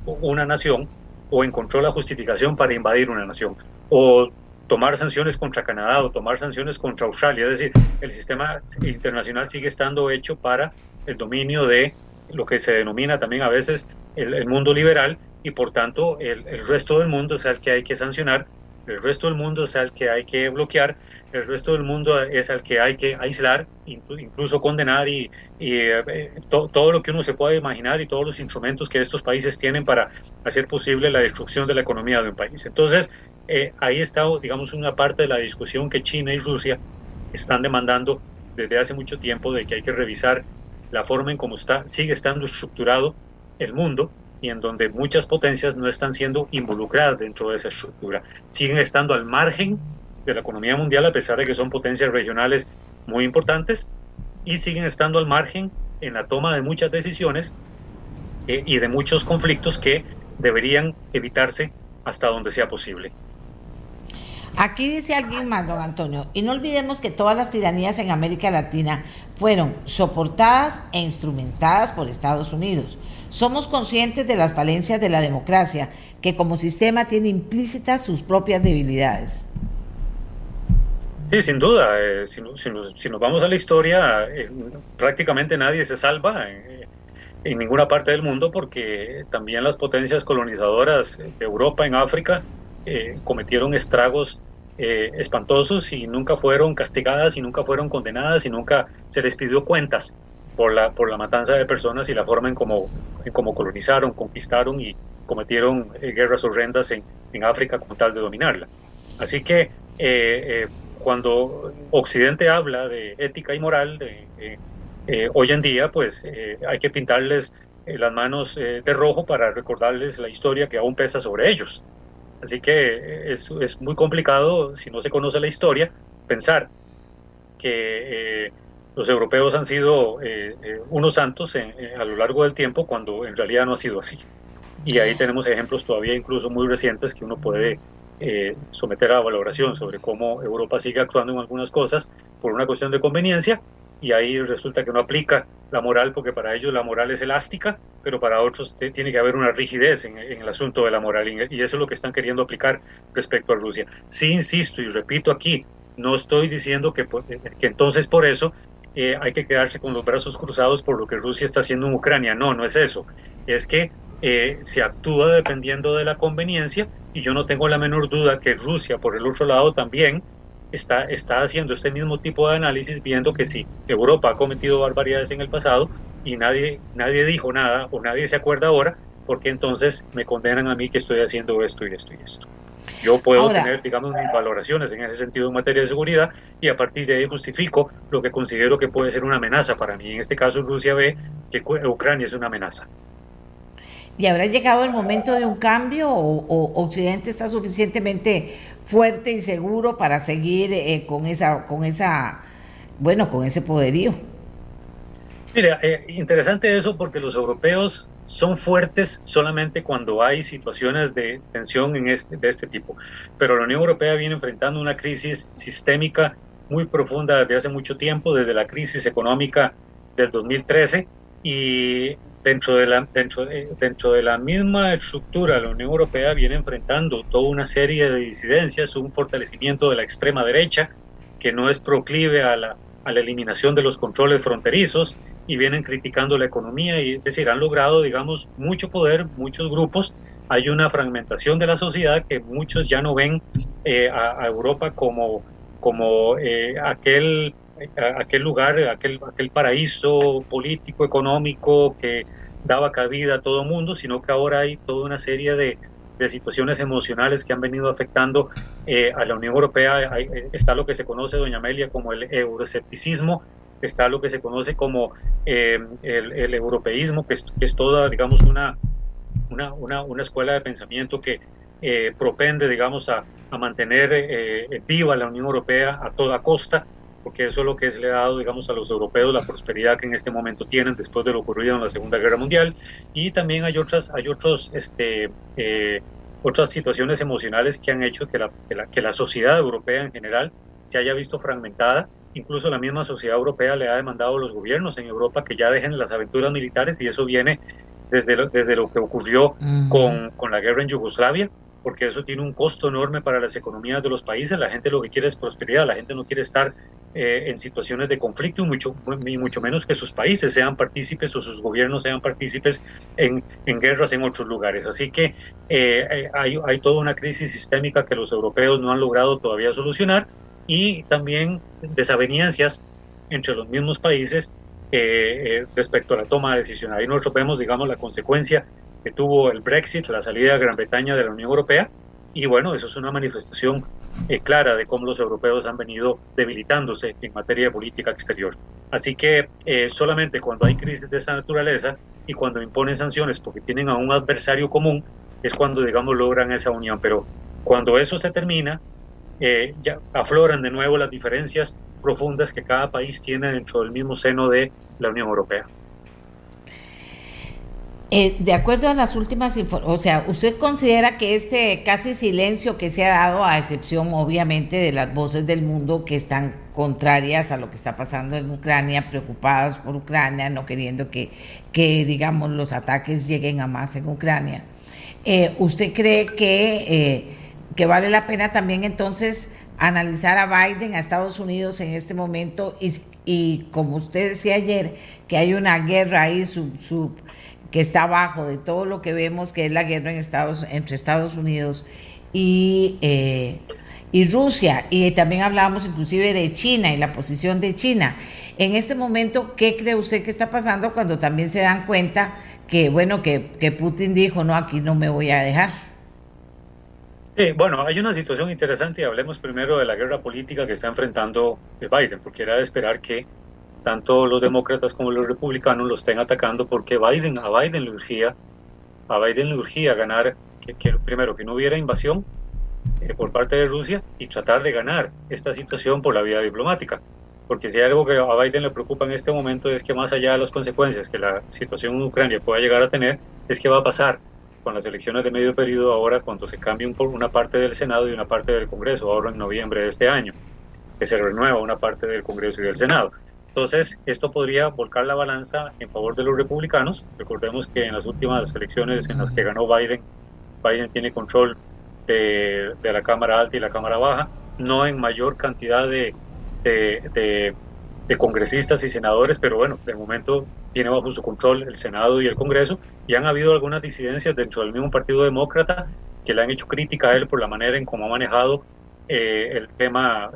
una nación o encontró la justificación para invadir una nación. O tomar sanciones contra Canadá o tomar sanciones contra Australia. Es decir, el sistema internacional sigue estando hecho para el dominio de lo que se denomina también a veces el, mundo liberal y por tanto el, resto del mundo es el que hay que sancionar, el resto del mundo es el que hay que bloquear, el resto del mundo es el que hay que aislar, incluso condenar y, eh, todo lo que uno se pueda imaginar y todos los instrumentos que estos países tienen para hacer posible la destrucción de la economía de un país. Entonces, eh, ahí está, digamos, una parte de la discusión que China y Rusia están demandando desde hace mucho tiempo de que hay que revisar la forma en cómo está, sigue estando estructurado el mundo y en donde muchas potencias no están siendo involucradas dentro de esa estructura. Siguen estando al margen de la economía mundial a pesar de que son potencias regionales muy importantes y siguen estando al margen en la toma de muchas decisiones eh, y de muchos conflictos que deberían evitarse hasta donde sea posible. Aquí dice alguien más, don Antonio, y no olvidemos que todas las tiranías en América Latina fueron soportadas e instrumentadas por Estados Unidos. Somos conscientes de las falencias de la democracia, que como sistema tiene implícitas sus propias debilidades. Sí, sin duda. Eh, si, nos vamos a la historia, eh, prácticamente nadie se salva en, en, ninguna parte del mundo porque también las potencias colonizadoras de Europa, en África, eh, cometieron estragos eh, espantosos y nunca fueron castigadas y nunca fueron condenadas y nunca se les pidió cuentas por la, por la matanza de personas y la forma en cómo, en cómo colonizaron, conquistaron y cometieron eh, guerras horrendas en, en, África con tal de dominarla. Así que cuando Occidente habla de ética y moral, de, hoy en día pues hay que pintarles las manos de rojo para recordarles la historia que aún pesa sobre ellos. Así que es, es, muy complicado, si no se conoce la historia, pensar que eh, los europeos han sido eh, eh, unos santos a lo largo del tiempo cuando en realidad no ha sido así. Y ahí tenemos ejemplos todavía incluso muy recientes que uno puede someter a valoración sobre cómo Europa sigue actuando en algunas cosas por una cuestión de conveniencia y ahí resulta que no aplica la moral porque para ellos la moral es elástica, pero para otros tiene que haber una rigidez en, el asunto de la moral y eso es lo que están queriendo aplicar respecto a Rusia. Sí, insisto y repito aquí, no estoy diciendo que, eh, que entonces por eso eh, hay que quedarse con los brazos cruzados por lo que Rusia está haciendo en Ucrania. No, no es eso. Es que eh, se actúa dependiendo de la conveniencia y yo no tengo la menor duda que Rusia, por el otro lado, también está, está haciendo este mismo tipo de análisis viendo que si Europa ha cometido barbaridades en el pasado y nadie, nadie dijo nada o nadie se acuerda ahora, porque entonces me condenan a mí que estoy haciendo esto y esto y esto. Yo puedo tener, digamos, mis valoraciones en ese sentido en materia de seguridad y a partir de ahí justifico lo que considero que puede ser una amenaza para mí. En este caso, Rusia ve que Ucrania es una amenaza. ¿Y habrá llegado el momento de un cambio o, Occidente está suficientemente fuerte y seguro para seguir eh, con esa, con esa, bueno, con ese poderío? Mira, eh, interesante eso porque los europeos son fuertes solamente cuando hay situaciones de tensión en este, de este tipo. Pero la Unión Europea viene enfrentando una crisis sistémica muy profunda desde hace mucho tiempo, desde la crisis económica del 2013 y dentro de la, dentro, dentro de la misma estructura la Unión Europea viene enfrentando toda una serie de disidencias, un fortalecimiento de la extrema derecha que no es proclive a la, a la eliminación de los controles fronterizos y vienen criticando la economía y es decir, han logrado, digamos, mucho poder, muchos grupos. Hay una fragmentación de la sociedad que muchos ya no ven eh, a, Europa como, como eh, aquel, aquel lugar, aquel, aquel paraíso político, económico que daba cabida a todo mundo, sino que ahora hay toda una serie de, de situaciones emocionales que han venido afectando eh, a la Unión Europea. está lo que se conoce, doña Amelia, como el euroescepticismo, está lo que se conoce como eh, el, europeísmo, que es, toda, digamos, una, una, una, escuela de pensamiento que eh, propende, digamos, a, mantener eh, viva la Unión Europea a toda costa, porque eso es lo que es, le ha dado, digamos, a los europeos la prosperidad que en este momento tienen después de lo ocurrido en la Segunda Guerra Mundial. Y también hay otras, hay otros, este, otras situaciones emocionales que han hecho que la, que la, que la sociedad europea en general se haya visto fragmentada Incluso la misma sociedad europea le ha demandado a los gobiernos en Europa que ya dejen las aventuras militares y eso viene desde lo, desde lo que ocurrió con, con la guerra en Yugoslavia, porque eso tiene un costo enorme para las economías de los países. La gente lo que quiere es prosperidad, la gente no quiere estar eh, en situaciones de conflicto y mucho, mucho menos que sus países sean partícipes o sus gobiernos sean partícipes en, en guerras en otros lugares. Así que eh, eh, hay, hay toda una crisis sistémica que los europeos no han logrado todavía solucionar y también desavenencias entre los mismos países eh, respecto a la toma de decisiones. Ahí nosotros vemos, digamos, la consecuencia que tuvo el Brexit, la salida de Gran Bretaña de la Unión Europea, y bueno, eso es una manifestación eh, clara de cómo los europeos han venido debilitándose en materia de política exterior. Así que solamente cuando hay crisis de esa naturaleza y cuando imponen sanciones porque tienen a un adversario común, es cuando, digamos, logran esa unión. Pero cuando eso se termina, eh, ya afloran de nuevo las diferencias profundas que cada país tiene dentro del mismo seno de la Unión Europea. Eh, de acuerdo a las últimas o sea, ¿usted considera que este casi silencio que se ha dado, a excepción obviamente de las voces del mundo que están contrarias a lo que está pasando en Ucrania, preocupadas por Ucrania, no queriendo que, que digamos, los ataques lleguen a más en Ucrania, eh, ¿usted cree que que vale la pena también entonces analizar a Biden, a Estados Unidos en este momento y, y como usted decía ayer, que hay una guerra ahí sub, que está abajo de todo lo que vemos, que es la guerra en Estados, entre Estados Unidos y, eh, y Rusia. Y también hablábamos inclusive de China y la posición de China. En este momento, ¿qué cree usted que está pasando cuando también se dan cuenta que, bueno, que, que Putin dijo, no, aquí no me voy a dejar? Sí, bueno, hay una situación interesante y hablemos primero de la guerra política que está enfrentando Biden, porque era de esperar que tanto los demócratas como los republicanos lo estén atacando porque Biden, a Biden le urgía, a Biden le urgía ganar, que, primero que no hubiera invasión eh, por parte de Rusia y tratar de ganar esta situación por la vía diplomática. Porque si hay algo que a Biden le preocupa en este momento es que más allá de las consecuencias que la situación en Ucrania pueda llegar a tener, es que va a pasar con las elecciones de medio periodo ahora cuando se cambie una parte del Senado y una parte del Congreso, ahora en noviembre de este año, que se renueva una parte del Congreso y del Senado. Entonces, esto podría volcar la balanza en favor de los republicanos. Recordemos que en las últimas elecciones en las que ganó Biden, Biden tiene control de, de la Cámara Alta y la Cámara Baja, no en mayor cantidad de, de de congresistas y senadores, pero bueno, de momento tiene bajo su control el Senado y el Congreso, y han habido algunas disidencias dentro del mismo Partido Demócrata que le han hecho crítica a él por la manera en cómo ha manejado el, tema,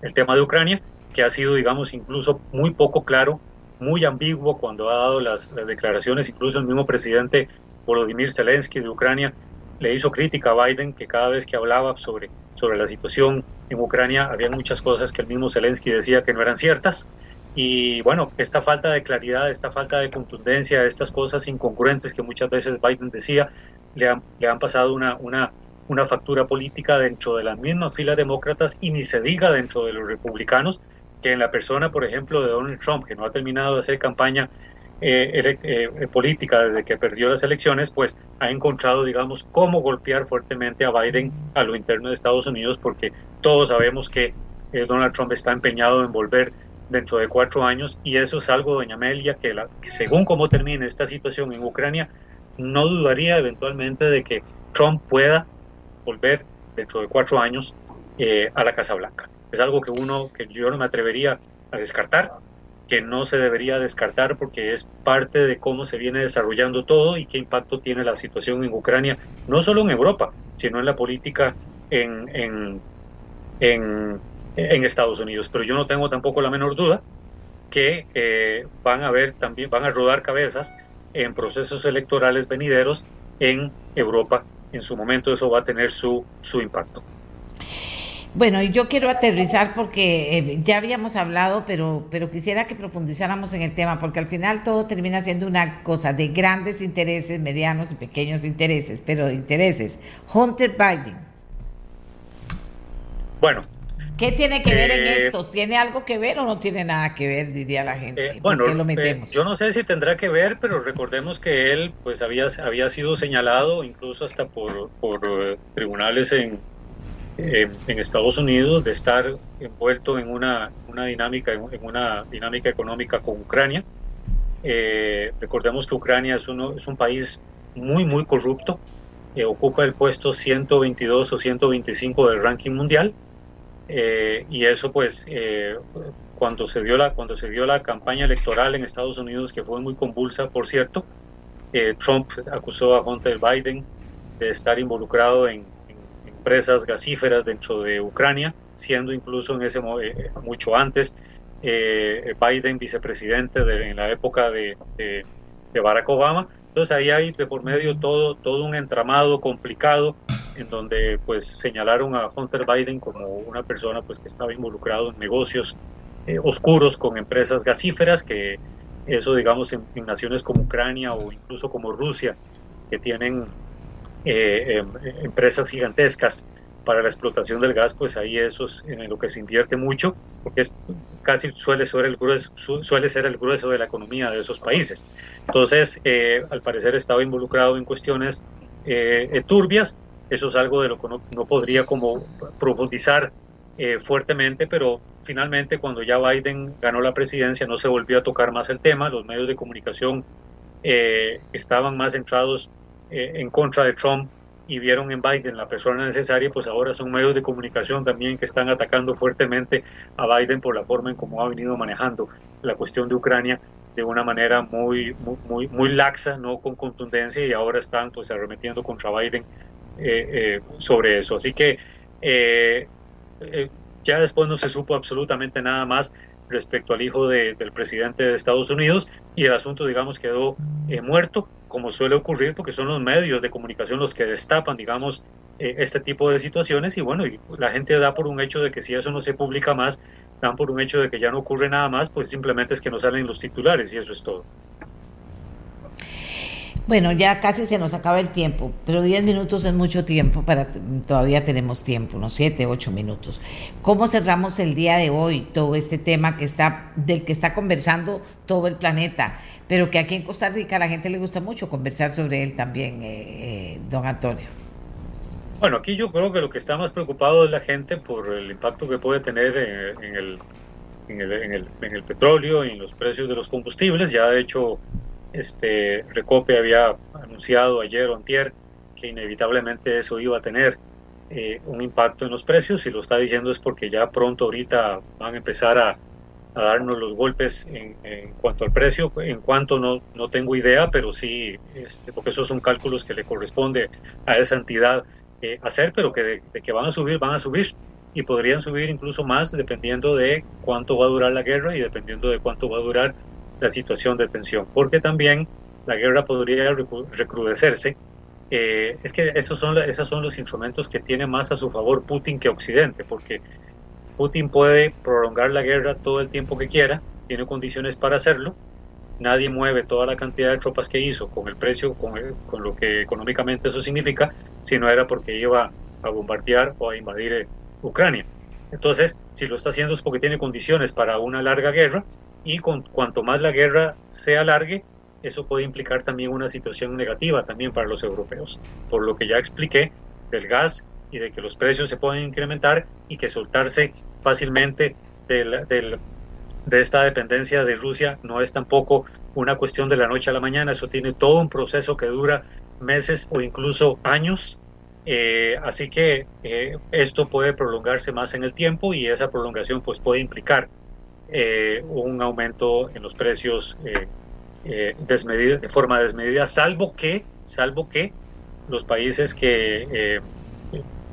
el tema de Ucrania, que ha sido, digamos, incluso muy poco claro, muy ambiguo cuando ha dado las, las declaraciones, incluso el mismo presidente Volodymyr Zelensky de Ucrania le hizo crítica a Biden que cada vez que hablaba sobre, sobre la situación en Ucrania había muchas cosas que el mismo Zelensky decía que no eran ciertas. Y bueno, esta falta de claridad, esta falta de contundencia, estas cosas incongruentes que muchas veces Biden decía, le han, le han pasado una, una, una factura política dentro de las mismas filas demócratas y ni se diga dentro de los republicanos, que en la persona, por ejemplo, de Donald Trump, que no ha terminado de hacer campaña eh, eh, política desde que perdió las elecciones, pues ha encontrado, digamos, cómo golpear fuertemente a Biden a lo interno de Estados Unidos, porque todos sabemos que eh, Donald Trump está empeñado en volver dentro de cuatro años y eso es algo, doña Amelia, que, la, según cómo termine esta situación en Ucrania, no dudaría eventualmente de que Trump pueda volver dentro de cuatro años a la Casa Blanca. Es algo que uno, que yo no me atrevería a descartar, que no se debería descartar porque es parte de cómo se viene desarrollando todo y qué impacto tiene la situación en Ucrania, no solo en Europa, sino en la política en, en, en, Estados Unidos. Pero yo no tengo tampoco la menor duda que eh, van a ver también, van a rodar cabezas en procesos electorales venideros en Europa. En su momento eso va a tener su, su impacto. Bueno, y yo quiero aterrizar porque eh, ya habíamos hablado, pero, pero quisiera que profundizáramos en el tema, porque al final todo termina siendo una cosa de grandes intereses, medianos y pequeños intereses, pero de intereses. Hunter Biden. Bueno. ¿Qué tiene que ver en eh, esto? ¿Tiene algo que ver o no tiene nada que ver, diría la gente? Eh, bueno, lo metemos? yo no sé si tendrá que ver, pero recordemos que él pues había, había sido señalado incluso hasta por, por tribunales en, eh, en Estados Unidos de estar envuelto en una, una dinámica en una dinámica económica con Ucrania. Eh, recordemos que Ucrania es, uno, es un país muy muy corrupto, eh, ocupa el puesto 122 o 125 del ranking mundial y eso pues cuando se dio la cuando se dio la campaña electoral en Estados Unidos que fue muy convulsa por cierto, Trump acusó a Hunter Biden de estar involucrado en empresas gasíferas dentro de Ucrania, siendo incluso en ese eh, mucho antes eh, Biden vicepresidente de, en la época de, de, Barack Obama. Entonces ahí hay de por medio todo, todo un entramado complicado en donde pues señalaron a Hunter Biden como una persona pues que estaba involucrado en negocios eh, oscuros con empresas gasíferas que eso digamos en, en, naciones como Ucrania o incluso como Rusia que tienen eh, em, empresas gigantescas para la explotación del gas, pues ahí eso es en lo que se invierte mucho, porque es, casi suele ser, el grueso, suele ser el grueso de la economía de esos países. Entonces, eh, al parecer estaba involucrado en cuestiones eh, turbias, eso es algo de lo que no, podría como profundizar fuertemente, pero finalmente cuando ya Biden ganó la presidencia no se volvió a tocar más el tema, los medios de comunicación estaban más centrados eh, en contra de Trump y vieron en Biden la persona necesaria, pues ahora son medios de comunicación también que están atacando fuertemente a Biden por la forma en cómo ha venido manejando la cuestión de Ucrania de una manera muy, muy, muy, laxa, no con contundencia, y ahora están pues arremetiendo contra Biden eh, eh, sobre eso. Así que ya después no se supo absolutamente nada más respecto al hijo del presidente de Estados Unidos y el asunto, digamos, quedó eh, muerto, como suele ocurrir, porque son los medios de comunicación los que destapan, digamos, eh, este tipo de situaciones y bueno, y la gente da por un hecho de que si eso no se publica más, dan por un hecho de que ya no ocurre nada más, pues simplemente es que no salen los titulares y eso es todo. Bueno, ya casi se nos acaba el tiempo, pero 10 minutos es mucho tiempo, para todavía tenemos tiempo, unos 7, 8 minutos. ¿Cómo cerramos el día de hoy todo este tema que está del que está conversando todo el planeta, pero que aquí en Costa Rica a la gente le gusta mucho conversar sobre él también, eh, eh, don Antonio? Bueno, aquí yo creo que lo que está más preocupado es la gente por el impacto que puede tener en, el, en, el, en, el, en el petróleo y en los precios de los combustibles. Ya de hecho este, Recope había anunciado ayer o antier que inevitablemente eso iba a tener eh, un impacto en los precios y lo está diciendo es porque ya pronto ahorita van a empezar a, darnos los golpes en, cuanto al precio, en cuanto no, no tengo idea, pero sí, este, porque esos son cálculos que le corresponde a esa entidad eh, hacer, pero que de, que van a subir, van a subir. Y podrían subir incluso más dependiendo de cuánto va a durar la guerra y dependiendo de cuánto va a durar la situación de tensión. Porque también la guerra podría recrudecerse. Eh, es que esos son, esos son los instrumentos que tiene más a su favor Putin que Occidente, porque Putin puede prolongar la guerra todo el tiempo que quiera, tiene condiciones para hacerlo, nadie mueve toda la cantidad de tropas que hizo con el precio, con, con lo que económicamente eso significa, si no era porque iba a bombardear o a invadir eh, Ucrania. Entonces, si lo está haciendo es porque tiene condiciones para una larga guerra y con, cuanto más la guerra se alargue, eso puede implicar también una situación negativa también para los europeos. Por lo que ya expliqué del gas y de que los precios se pueden incrementar y que soltarse fácilmente del, del de esta dependencia de Rusia no es tampoco una cuestión de la noche a la mañana, eso tiene todo un proceso que dura meses o incluso años. Eh, así que eh, esto puede prolongarse más en el tiempo y esa prolongación pues puede implicar eh, un aumento en los precios desmedida, de forma desmedida, salvo que, salvo que los países que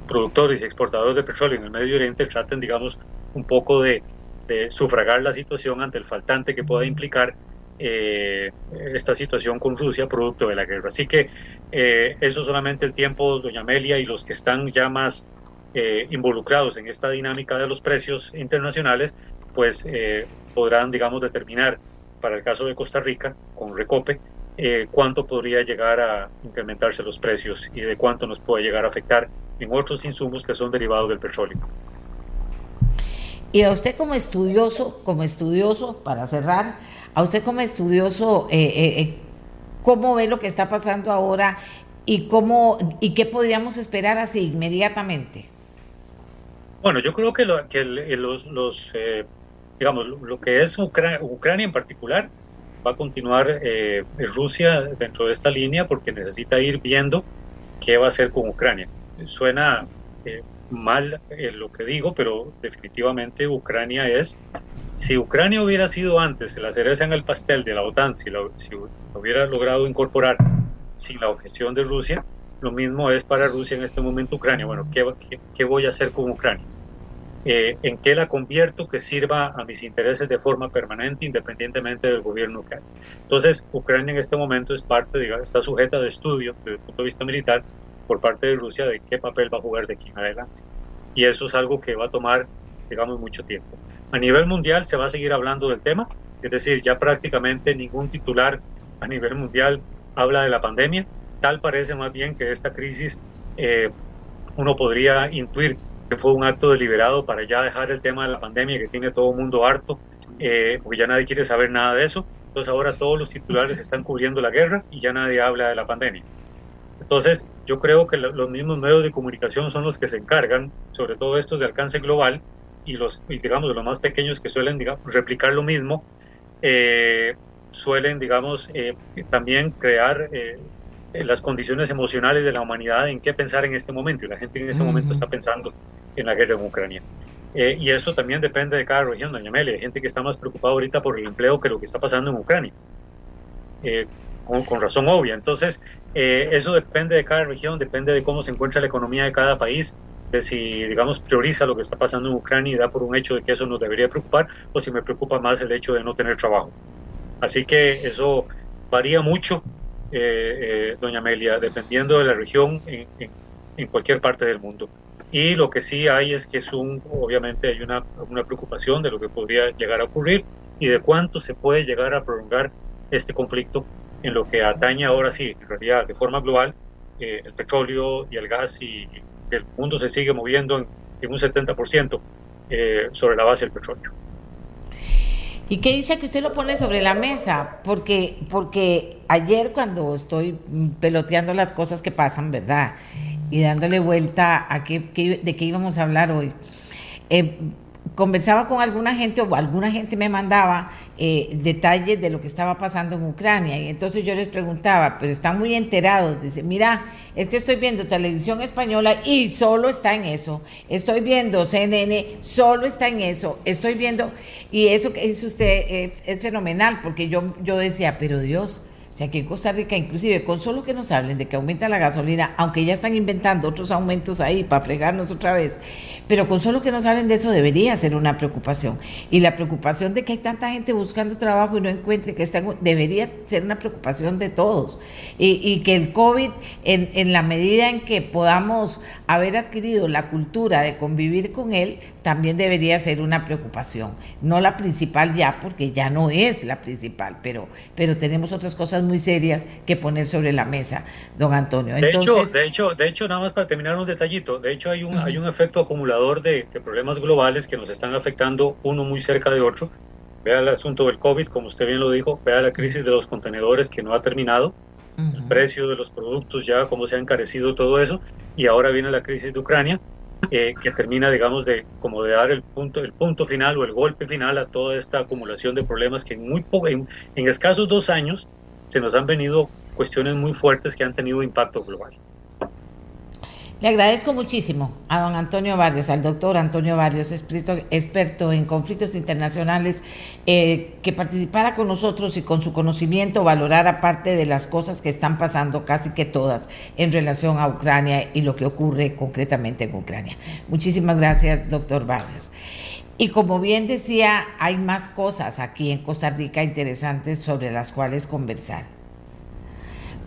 productores y exportadores de petróleo en el Medio Oriente traten, digamos, un poco de de sufragar la situación ante el faltante que pueda implicar eh, esta situación con Rusia producto de la guerra. Así que eh, eso solamente el tiempo, doña Amelia, y los que están ya más eh, involucrados en esta dinámica de los precios internacionales, pues podrán, digamos, determinar para el caso de Costa Rica, con Recope, cuánto podría llegar a incrementarse los precios y de cuánto nos puede llegar a afectar en otros insumos que son derivados del petróleo. Y a usted como estudioso, como estudioso, para cerrar, a usted como estudioso, eh, eh, eh, ¿cómo ve lo que está pasando ahora y cómo y qué podríamos esperar así inmediatamente? Bueno, yo creo que, lo, que los, los digamos, lo que es Ucrania, en particular va a continuar Rusia dentro de esta línea porque necesita ir viendo qué va a hacer con Ucrania. Suena mal eh, lo que digo, pero definitivamente Ucrania es, si Ucrania hubiera sido antes la cereza en el pastel de la OTAN, si si hubiera logrado incorporar sin la objeción de Rusia, lo mismo es para Rusia en este momento Ucrania. Bueno, ¿qué, qué, voy a hacer con Ucrania? Eh, ¿En qué la convierto que sirva a mis intereses de forma permanente, independientemente del gobierno que hay? Entonces, Ucrania en este momento es parte, digamos, está sujeta de estudio desde el punto de vista militar por parte de Rusia de qué papel va a jugar de aquí en adelante. Y eso es algo que va a tomar, digamos, mucho tiempo. A nivel mundial se va a seguir hablando del tema, es decir, ya prácticamente ningún titular a nivel mundial habla de la pandemia. Tal parece más bien que esta crisis eh, uno podría intuir que fue un acto deliberado para ya dejar el tema de la pandemia que tiene todo el mundo harto, eh, porque ya nadie quiere saber nada de eso. Entonces ahora todos los titulares están cubriendo la guerra y ya nadie habla de la pandemia. Entonces, yo creo que los mismos medios de comunicación son los que se encargan, sobre todo estos de alcance global, y los, digamos, los más pequeños que suelen, replicar lo mismo, eh, suelen, digamos, eh, también crear las condiciones emocionales de la humanidad en qué pensar en este momento. Y la gente en ese momento está pensando en la guerra en Ucrania. y eso también depende de cada región, doña Meli. Hay gente que está más preocupada ahorita por el empleo que lo que está pasando en Ucrania con, razón obvia. Entonces, eh, eso depende de cada región, depende de cómo se encuentra la economía de cada país, de si, digamos, prioriza lo que está pasando en Ucrania y da por un hecho de que eso nos debería preocupar, o si me preocupa más el hecho de no tener trabajo. Así que eso varía mucho, eh, eh, doña Amelia, dependiendo de la región en, en, cualquier parte del mundo. Y lo que sí hay es que es un, obviamente hay una, una preocupación de lo que podría llegar a ocurrir y de cuánto se puede llegar a prolongar este conflicto en lo que atañe ahora sí, en realidad de forma global, eh, el petróleo y el gas y, el mundo se sigue moviendo en, un 70% eh, sobre la base del petróleo. ¿Y qué dice que usted lo pone sobre la mesa? Porque, porque ayer cuando estoy peloteando las cosas que pasan, ¿verdad? Y dándole vuelta a qué, de qué íbamos a hablar hoy, eh, conversaba con alguna gente o alguna gente me mandaba eh, detalles de lo que estaba pasando en Ucrania. Y entonces yo les preguntaba, pero están muy enterados, dice, mira, es que estoy viendo televisión española y solo está en eso, estoy viendo CNN, solo está en eso, estoy viendo, y eso que dice usted eh, es fenomenal, porque yo, yo decía, pero Dios, Aquí en Costa Rica, inclusive con solo que nos hablen de que aumenta la gasolina, aunque ya están inventando otros aumentos ahí para fregarnos otra vez, pero con solo que nos hablen de eso debería ser una preocupación. Y la preocupación de que hay tanta gente buscando trabajo y no encuentre que están, debería ser una preocupación de todos. Y, que el COVID, en, en la medida en que podamos haber adquirido la cultura de convivir con él, también debería ser una preocupación. No la principal ya, porque ya no es la principal, pero, pero tenemos otras cosas muy serias que poner sobre la mesa, don Antonio. de, hecho, de, hecho, de hecho, nada más para terminar un detallito, de hecho hay un, hay un efecto acumulador de, problemas globales que nos están afectando uno muy cerca de otro. Vea el asunto del COVID, como usted bien lo dijo, vea la crisis de los contenedores que no ha terminado, el precio de los productos ya, cómo se ha encarecido todo eso, y ahora viene la crisis de Ucrania, eh, que termina, digamos, de como de dar el punto, el punto final o el golpe final a toda esta acumulación de problemas que en muy en, en escasos dos años se nos han venido cuestiones muy fuertes que han tenido impacto global. Le agradezco muchísimo a don Antonio Barrios, al doctor Antonio Barrios, experto en conflictos internacionales, eh, que participara con nosotros y con su conocimiento valorara parte de las cosas que están pasando, casi que todas, en relación a Ucrania y lo que ocurre concretamente en Ucrania. Muchísimas gracias, doctor Barrios. Y como bien decía, hay más cosas aquí en Costa Rica interesantes sobre las cuales conversar.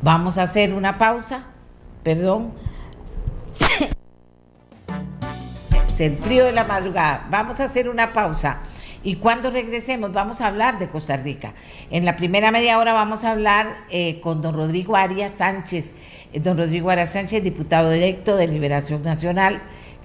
Vamos a hacer una pausa, perdón es el frío de la madrugada. Vamos a hacer una pausa. Y cuando regresemos vamos a hablar de Costa Rica. En la primera media hora vamos a hablar eh, con don Rodrigo Arias Sánchez. Eh, don Rodrigo Arias Sánchez, diputado electo de Liberación Nacional,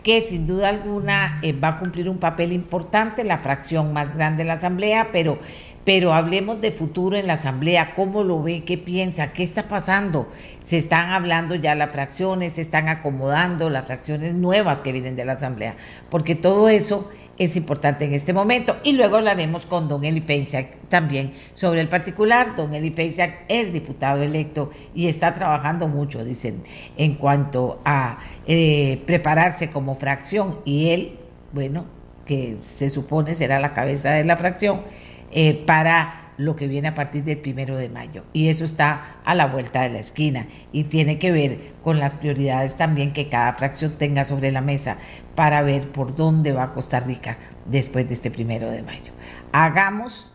que sin duda alguna eh, va a cumplir un papel importante, la fracción más grande de la Asamblea, pero pero hablemos de futuro en la Asamblea, cómo lo ve, qué piensa, qué está pasando. Se están hablando ya las fracciones, se están acomodando las fracciones nuevas que vienen de la Asamblea, porque todo eso es importante en este momento. Y luego hablaremos con don Eli Peinsac también sobre el particular. Don Eli Peinsac es diputado electo y está trabajando mucho, dicen, en cuanto a eh, prepararse como fracción. Y él, bueno, que se supone será la cabeza de la fracción, eh, para lo que viene a partir del primero de mayo. Y eso está a la vuelta de la esquina y tiene que ver con las prioridades también que cada fracción tenga sobre la mesa para ver por dónde va Costa Rica después de este primero de mayo. Hagamos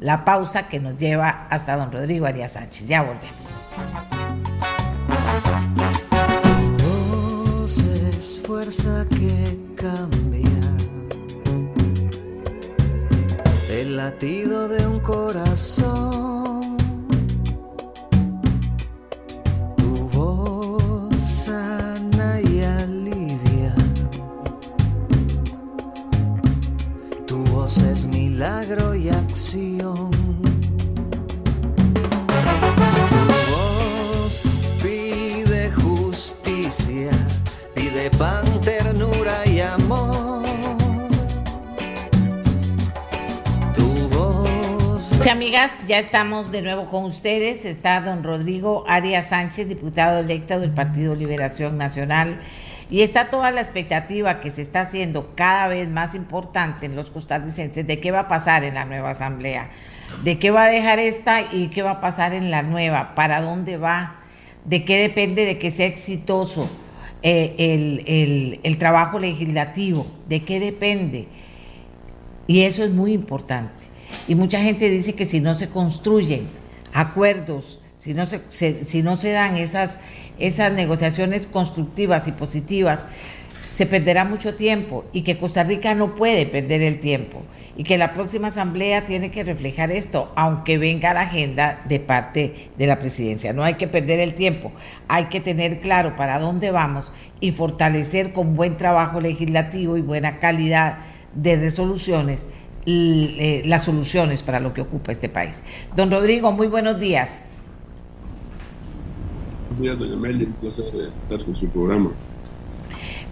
la pausa que nos lleva hasta don Rodrigo Arias Sánchez. Ya volvemos. que el latido de un corazón. Tu voz sana y alivia. Tu voz es milagro y acción. Tu voz pide justicia, pide pan, amigas, ya estamos de nuevo con ustedes. Está don Rodrigo Arias Sánchez, diputado electo del Partido Liberación Nacional. Y está toda la expectativa que se está haciendo cada vez más importante en los costarricenses de qué va a pasar en la nueva asamblea, de qué va a dejar esta y qué va a pasar en la nueva, para dónde va, de qué depende de que sea exitoso eh, el, el trabajo legislativo, de qué depende. Y eso es muy importante. Y mucha gente dice que si no se construyen acuerdos, si no se, si no se dan esas, esas negociaciones constructivas y positivas, se perderá mucho tiempo y que Costa Rica no puede perder el tiempo y que la próxima asamblea tiene que reflejar esto, aunque venga la agenda de parte de la presidencia. No hay que perder el tiempo, hay que tener claro para dónde vamos y fortalecer con buen trabajo legislativo y buena calidad de resoluciones las soluciones para lo que ocupa este país. Don Rodrigo, muy buenos días. Buenos días, doña Meli, un placer estar con su programa.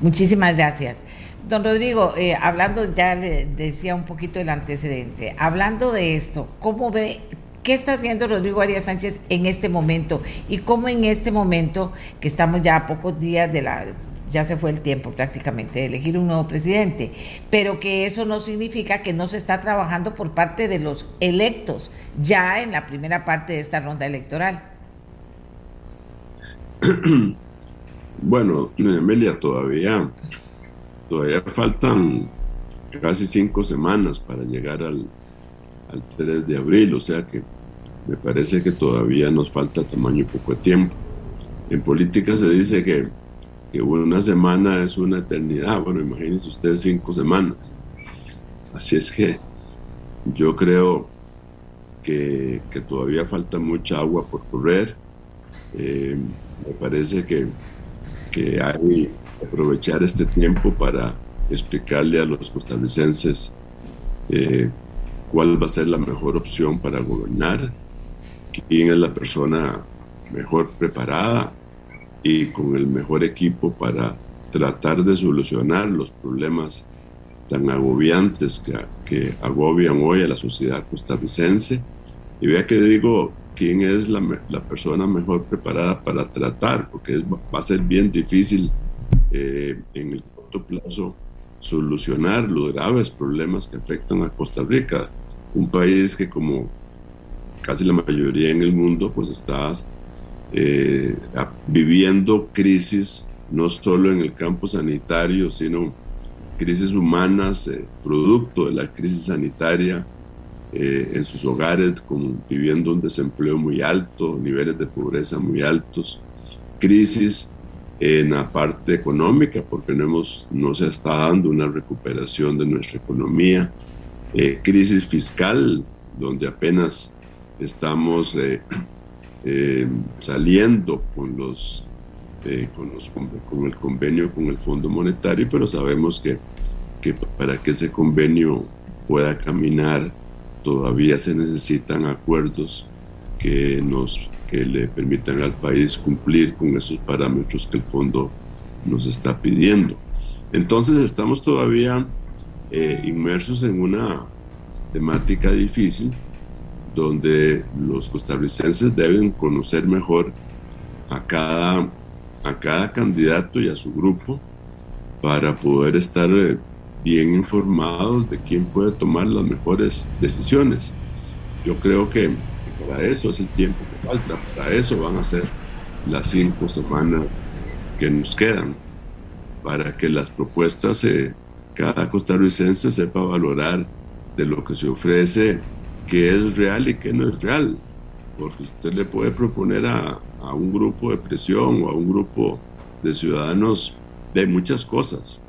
Muchísimas gracias. Don Rodrigo, eh, hablando, ya le decía un poquito el antecedente, hablando de esto, ¿cómo ve, qué está haciendo Rodrigo Arias Sánchez en este momento y cómo en este momento, que estamos ya a pocos días de la ya se fue el tiempo prácticamente de elegir un nuevo presidente, pero que eso no significa que no se está trabajando por parte de los electos ya en la primera parte de esta ronda electoral. Bueno, Amelia, todavía, todavía faltan casi cinco semanas para llegar al, al 3 de abril, o sea que me parece que todavía nos falta tamaño y poco tiempo. En política se dice que, que una semana es una eternidad. Bueno, imagínense ustedes cinco semanas. Así es que yo creo que, que todavía falta mucha agua por correr. Eh, me parece que, que hay que aprovechar este tiempo para explicarle a los costarricenses eh, cuál va a ser la mejor opción para gobernar, quién es la persona mejor preparada y con el mejor equipo para tratar de solucionar los problemas tan agobiantes que, que agobian hoy a la sociedad costarricense. Y vea que digo quién es la, la persona mejor preparada para tratar, porque va a ser bien difícil eh, en el corto plazo solucionar los graves problemas que afectan a Costa Rica, un país que como casi la mayoría en el mundo, pues está eh, viviendo crisis no solo en el campo sanitario, sino crisis humanas, eh, producto de la crisis sanitaria eh, en sus hogares, como viviendo un desempleo muy alto, niveles de pobreza muy altos, crisis en la parte económica, porque no, hemos, no se está dando una recuperación de nuestra economía, crisis fiscal, donde apenas estamos eh, eh, saliendo con los, eh, con los con el convenio con el Fondo Monetario, pero sabemos que, para que ese convenio pueda caminar todavía se necesitan acuerdos que nos que le permitan al país cumplir con esos parámetros que el fondo nos está pidiendo. Entonces estamos todavía inmersos en una temática difícil donde los costarricenses deben conocer mejor a cada, a cada candidato y a su grupo para poder estar eh, bien informados de quién puede tomar las mejores decisiones. Yo creo que para eso es el tiempo que falta, para eso van a ser las cinco semanas que nos quedan, para que las propuestas, eh, cada costarricense sepa valorar de lo que se ofrece qué es real y qué no es real. Porque usted le puede proponer a, a un grupo de presión o a un grupo de ciudadanos de muchas cosas,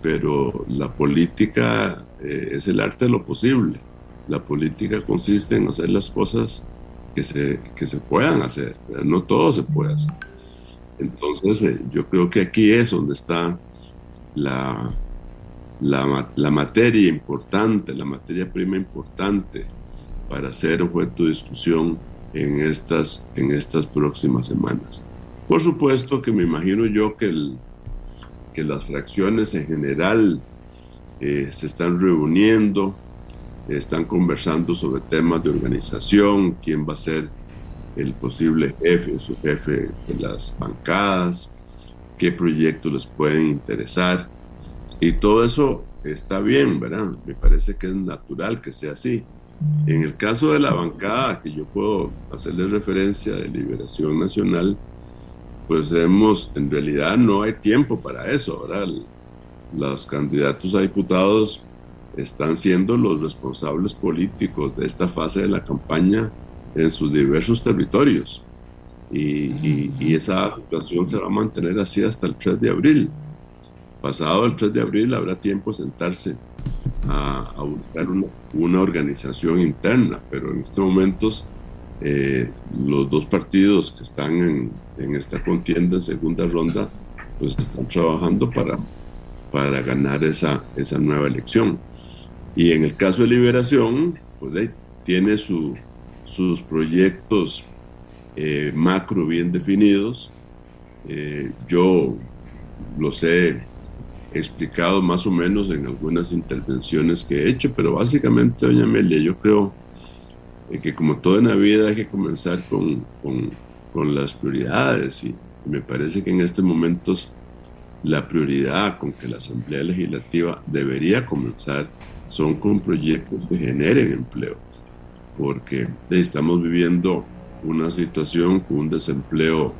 pero la política eh, es el arte de lo posible. La política consiste en hacer las cosas que se, que se puedan hacer, no todo se puede hacer. Entonces, eh, yo creo que aquí es donde está la, la, la, materia importante, la materia prima importante para ser objeto de discusión en estas, en estas próximas semanas. Por supuesto que me imagino yo que, el, que las fracciones en general eh, se están reuniendo, están conversando sobre temas de organización, quién va a ser el posible jefe o su jefe de las bancadas, qué proyectos les pueden interesar. Y todo eso está bien, ¿verdad? Me parece que es natural que sea así. En el caso de la bancada, que yo puedo hacerle referencia de Liberación Nacional, pues hemos, en realidad no hay tiempo para eso. Ahora los candidatos a diputados están siendo los responsables políticos de esta fase de la campaña en sus diversos territorios. Y, y, esa situación se va a mantener así hasta el 3 de abril. Pasado el 3 de abril habrá tiempo de sentarse a, buscar una, organización interna, pero en estos momentos eh, los dos partidos que están en, en, esta contienda en segunda ronda, pues están trabajando para, para ganar esa, esa nueva elección. Y en el caso de Liberación, pues tiene su, sus proyectos eh, macro bien definidos. Eh, yo los he explicado más o menos en algunas intervenciones que he hecho, pero básicamente, doña Amelia, yo creo que como todo en la vida hay que comenzar con, con, con las prioridades y me parece que en estos momentos la prioridad con que la Asamblea Legislativa debería comenzar son con proyectos que generen empleo, porque estamos viviendo una situación con un desempleo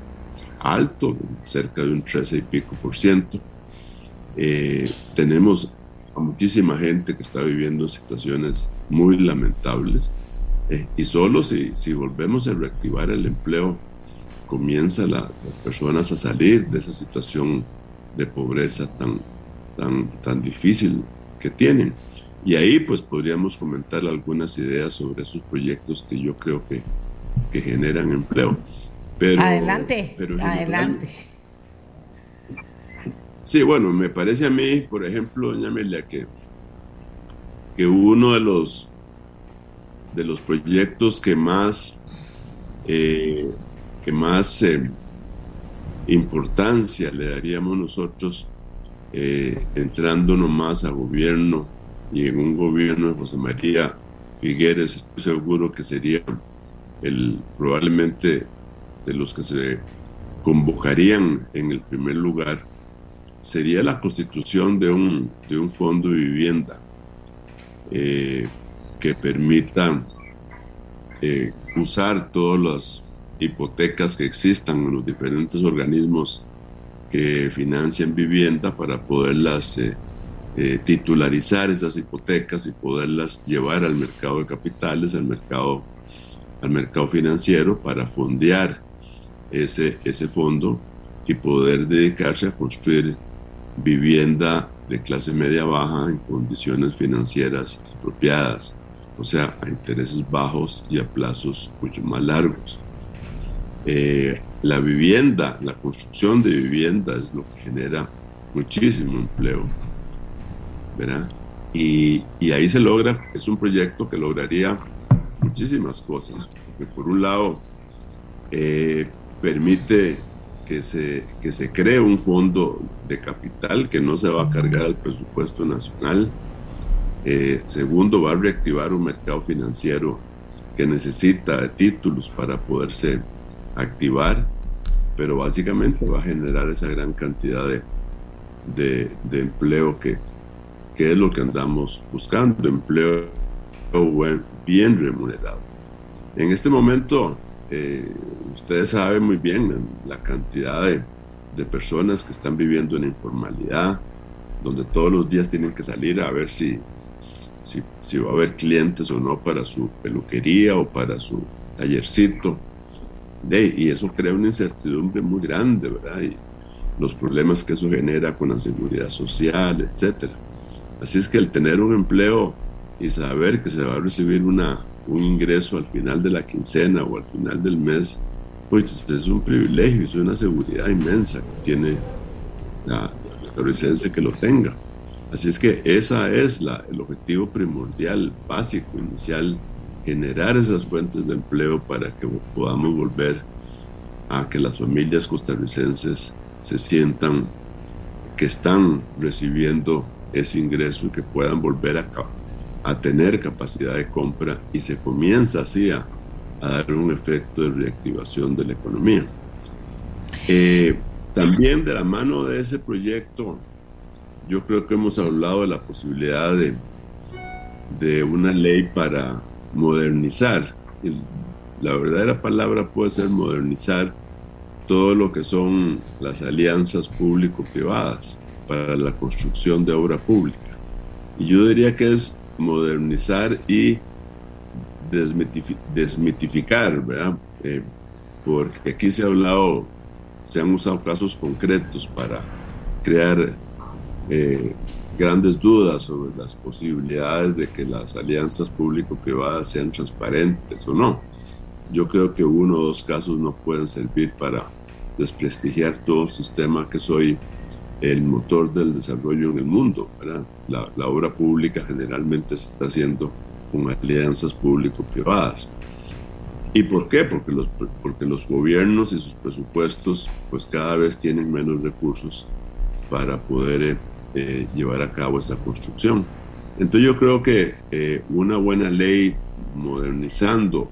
alto, cerca de un 13 y pico por ciento. Eh, tenemos a muchísima gente que está viviendo situaciones muy lamentables eh, y solo si, si volvemos a reactivar el empleo, comienza la, las personas a salir de esa situación de pobreza tan, tan, tan difícil que tienen. Y ahí pues podríamos comentar algunas ideas sobre esos proyectos que yo creo que, que generan empleo. Pero, adelante, adelante. Sí, bueno, me parece a mí, por ejemplo, doña Amelia, que, que uno de los, de los proyectos que más, eh, que más eh, importancia le daríamos nosotros eh, entrándonos más a gobierno y en un gobierno de José María Figueres, estoy seguro que sería el probablemente de los que se convocarían en el primer lugar sería la constitución de un, de un fondo de vivienda eh, que permita eh, usar todas las hipotecas que existan en los diferentes organismos que financian vivienda para poderlas eh, titularizar esas hipotecas y poderlas llevar al mercado de capitales, al mercado, al mercado financiero para fondear ese, ese fondo y poder dedicarse a construir vivienda de clase media baja en condiciones financieras apropiadas, o sea, a intereses bajos y a plazos mucho más largos. Eh, la vivienda, la construcción de vivienda es lo que genera muchísimo empleo, ¿verdad? Y, y, ahí se logra, es un proyecto que lograría muchísimas cosas, porque por un lado eh, permite que se, que se cree un fondo de capital que no se va a cargar al presupuesto nacional. Eh, segundo, va a reactivar un mercado financiero que necesita títulos para poderse activar, pero básicamente va a generar esa gran cantidad de, de, de empleo que, que es lo que andamos buscando, empleo bien remunerado. En este momento eh, ustedes saben muy bien la cantidad de, de, personas que están viviendo en informalidad, donde todos los días tienen que salir a ver si, si, si va a haber clientes o no para su peluquería o para su tallercito. De, y eso crea una incertidumbre muy grande, ¿verdad? Y los problemas que eso genera con la seguridad social, etcétera. Así es que el tener un empleo y saber que se va a recibir una, un ingreso al final de la quincena o al final del mes, pues es un privilegio, es una seguridad inmensa que tiene la, la que lo tenga. Así es que esa es la, el objetivo primordial, básico, inicial, generar esas fuentes de empleo para que podamos volver a que las familias costarricenses se sientan que están recibiendo ese ingreso y que puedan volver a a tener capacidad de compra y se comienza así a, dar un efecto de reactivación de la economía. Eh, también de la mano de ese proyecto, yo creo que hemos hablado de la posibilidad de, de una ley para modernizar. La verdadera palabra puede ser modernizar todo lo que son las alianzas público-privadas para la construcción de obra pública. Y yo diría que es modernizar y desmitificar, ¿verdad? Eh, porque aquí se ha hablado, se han usado casos concretos para crear eh, grandes dudas sobre las posibilidades de que las alianzas público-privadas sean transparentes o no. Yo creo que uno o dos casos no pueden servir para desprestigiar todo el sistema que soy el motor del desarrollo en el mundo. La, la, obra pública generalmente se está haciendo con alianzas público-privadas. ¿Y por qué? Porque los, porque los gobiernos y sus presupuestos pues cada vez tienen menos recursos para poder eh, llevar a cabo esa construcción. Entonces yo creo que eh, una buena ley modernizando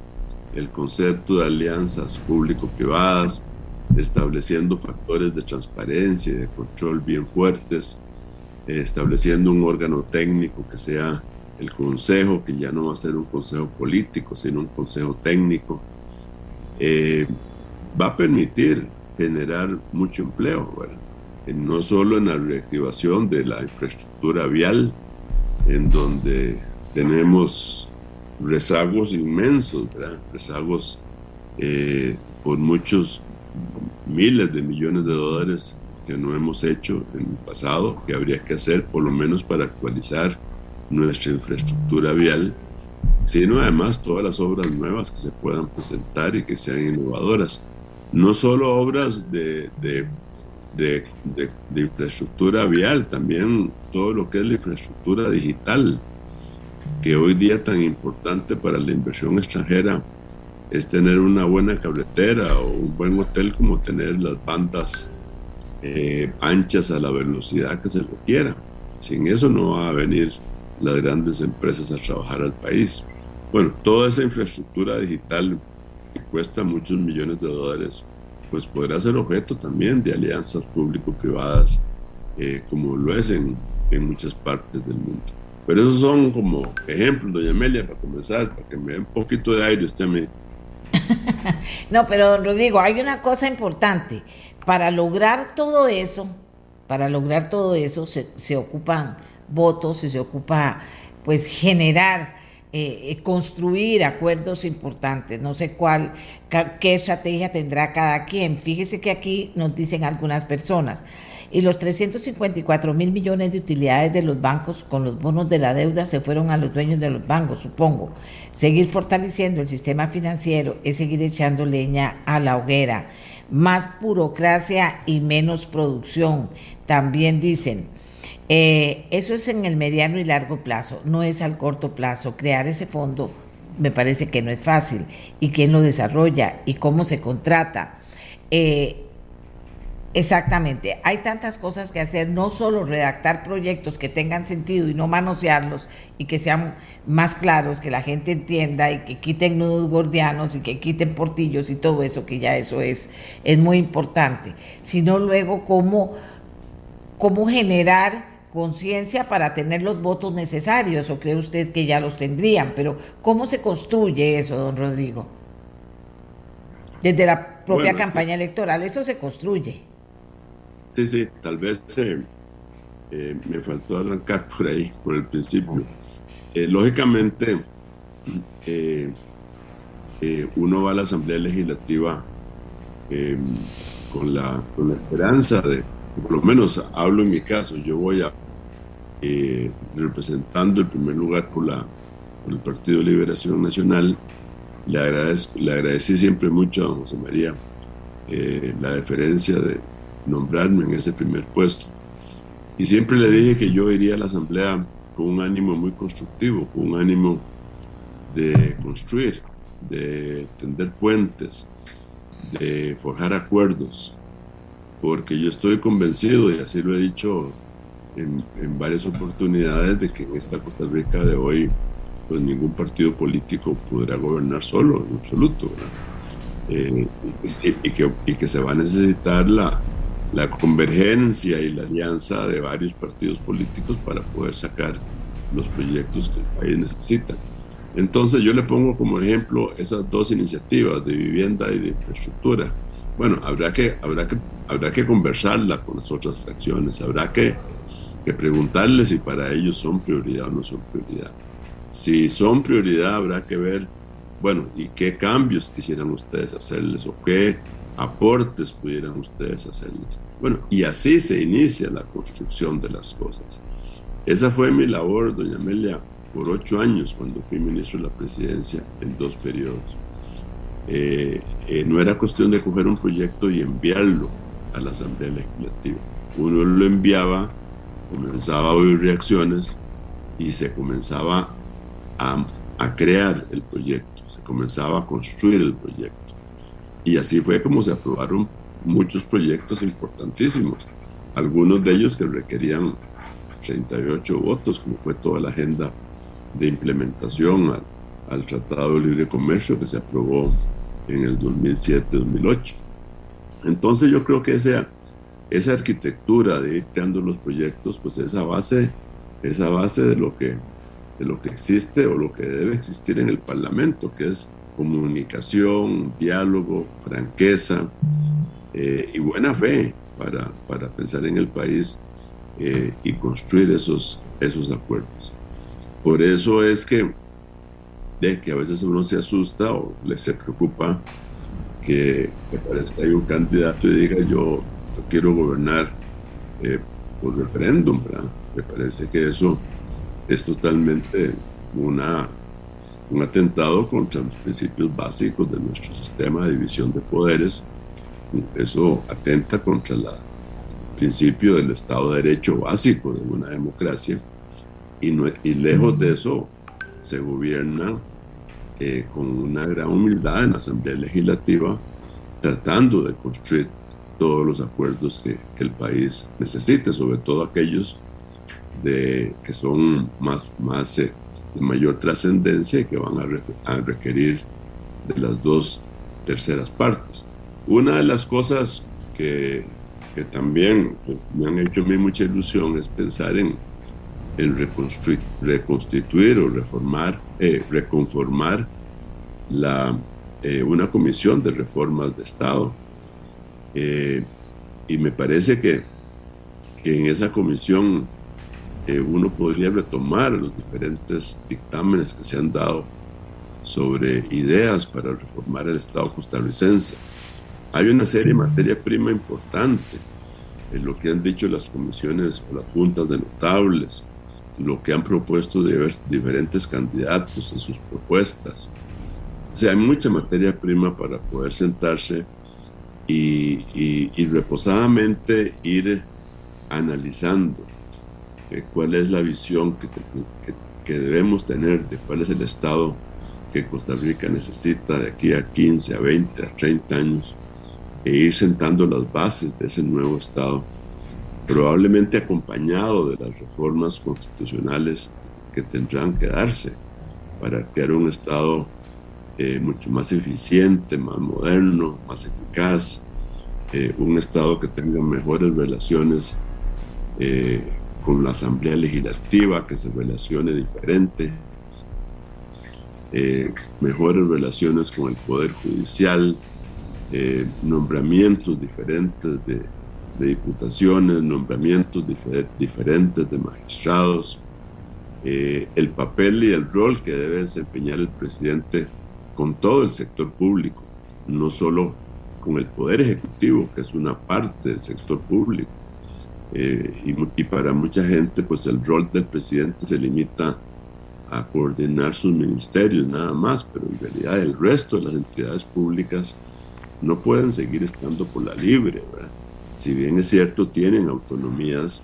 el concepto de alianzas público-privadas, estableciendo factores de transparencia y de control bien fuertes, eh, estableciendo un órgano técnico que sea el consejo, que ya no va a ser un consejo político, sino un consejo técnico, eh, va a permitir generar mucho empleo, no solo en la reactivación de la infraestructura vial, en donde tenemos rezagos inmensos, rezagos eh, por muchos miles de millones de dólares que no hemos hecho en el pasado, que habría que hacer por lo menos para actualizar nuestra infraestructura vial, sino además todas las obras nuevas que se puedan presentar y que sean innovadoras. No solo obras de, de, de, de infraestructura vial, también todo lo que es la infraestructura digital, que hoy día tan importante para la inversión extranjera es tener una buena carretera o un buen hotel como tener las bandas eh, anchas a la velocidad que se requiera. Sin eso no va a venir las grandes empresas a trabajar al país. Bueno, toda esa infraestructura digital que cuesta muchos millones de dólares, pues podrá ser objeto también de alianzas público-privadas, eh, como lo es en, en muchas partes del mundo. Pero esos son como ejemplos, doña Amelia, para comenzar, para que me dé un poquito de aire usted me no, pero don Rodrigo, hay una cosa importante. Para lograr todo eso, para lograr todo eso se, ocupan votos y se ocupa pues generar, eh, eh, construir acuerdos importantes. No sé cuál, qué estrategia tendrá cada quien. Fíjese que aquí nos dicen algunas personas y los 354 mil millones de utilidades de los bancos con los bonos de la deuda se fueron a los dueños de los bancos, supongo. Seguir fortaleciendo el sistema financiero es seguir echando leña a la hoguera. Más burocracia y menos producción. También dicen, eh, eso es en el mediano y largo plazo, no es al corto plazo. Crear ese fondo me parece que no es fácil. ¿Y quién lo desarrolla? ¿Y cómo se contrata? Eh, Exactamente, hay tantas cosas que hacer, no solo redactar proyectos que tengan sentido y no manosearlos y que sean más claros, que la gente entienda y que quiten nudos gordianos y que quiten portillos y todo eso, que ya eso es, es muy importante, sino luego cómo, cómo generar conciencia para tener los votos necesarios, o cree usted que ya los tendrían, pero ¿cómo se construye eso, don Rodrigo? Desde la propia campaña electoral, eso se construye. Sí, sí, tal vez eh, eh, me faltó arrancar por ahí, por el principio. Eh, lógicamente, uno va a la Asamblea Legislativa con, la, con la esperanza de, por lo menos hablo en mi caso, yo voy representando en primer lugar por, la, por el Partido de Liberación Nacional. Le, agradezco, le agradecí siempre mucho a José María la deferencia de, nombrarme en ese primer puesto. Y siempre le dije que yo iría a la asamblea con un ánimo muy constructivo, con un ánimo de construir, de tender puentes, de forjar acuerdos, porque yo estoy convencido, y así lo he dicho en, varias oportunidades, de que en esta Costa Rica de hoy, pues ningún partido político podrá gobernar solo, en absoluto, eh, y, que, y que se va a necesitar la, la convergencia y la alianza de varios partidos políticos para poder sacar los proyectos que el país necesita. Entonces yo le pongo como ejemplo esas dos iniciativas de vivienda y de infraestructura. Bueno, habrá que, habrá que, habrá que conversarla con las otras fracciones, habrá que, que preguntarles si para ellos son prioridad o no son prioridad. Si son prioridad, habrá que ver, bueno, y qué cambios quisieran ustedes hacerles o qué aportes pudieran ustedes hacerles. Bueno, y así se inicia la construcción de las cosas. Esa fue mi labor, doña Amelia, por ocho años cuando fui ministro de la presidencia en dos periodos. Eh, eh, no era cuestión de coger un proyecto y enviarlo a la Asamblea Legislativa. Uno lo enviaba, comenzaba a oír reacciones y se comenzaba a, a crear el proyecto, se comenzaba a construir el proyecto. Y así fue como se aprobaron muchos proyectos importantísimos, algunos de ellos que requerían 38 votos, como fue toda la agenda de implementación al, Tratado de Libre Comercio que se aprobó en el 2007-2008. Entonces yo creo que esa, esa arquitectura de ir creando los proyectos, pues esa base, esa base de lo que de lo que existe o lo que debe existir en el Parlamento, que es comunicación, diálogo, franqueza eh, y buena fe para, para, pensar en el país eh, y construir esos, esos acuerdos. Por eso es que, de que a veces uno se asusta o le se preocupa que, que hay un candidato y diga yo, quiero gobernar eh, por referéndum, Me parece que eso es totalmente una, un atentado contra los principios básicos de nuestro sistema de división de poderes. Eso atenta contra el principio del Estado de Derecho básico de una democracia y, lejos de eso se gobierna eh, con una gran humildad en la Asamblea Legislativa tratando de construir todos los acuerdos que, el país necesite, sobre todo aquellos de, que son más, más eh, de mayor trascendencia y que van a, requerir de las dos terceras partes. Una de las cosas que, también me han hecho a mí mucha ilusión es pensar en, en reconstruir, reconstituir o reformar, eh, reconformar eh, una comisión de reformas de Estado. y me parece que, que en esa comisión uno podría retomar los diferentes dictámenes que se han dado sobre ideas para reformar el Estado costarricense. Hay una serie de materia prima importante en lo que han dicho las comisiones o las juntas de notables, lo que han propuesto diferentes candidatos en sus propuestas. O sea, hay mucha materia prima para poder sentarse y, y, y reposadamente ir analizando cuál es la visión que, que, debemos tener de cuál es el Estado que Costa Rica necesita de aquí a 15, a 20, a 30 años e ir sentando las bases de ese nuevo Estado, probablemente acompañado de las reformas constitucionales que tendrán que darse para crear un Estado eh, mucho más eficiente, más moderno, más eficaz, eh, un Estado que tenga mejores relaciones eh, con la Asamblea Legislativa, que se relacione diferente, eh, mejores relaciones con el Poder Judicial, eh, nombramientos diferentes de, diputaciones, nombramientos diferentes de magistrados, eh, el papel y el rol que debe desempeñar el presidente con todo el sector público, no solo con el Poder Ejecutivo, que es una parte del sector público, eh, y, para mucha gente, pues el rol del presidente se limita a coordinar sus ministerios nada más, pero en realidad el resto de las entidades públicas no pueden seguir estando por la libre. Si bien es cierto, tienen autonomías,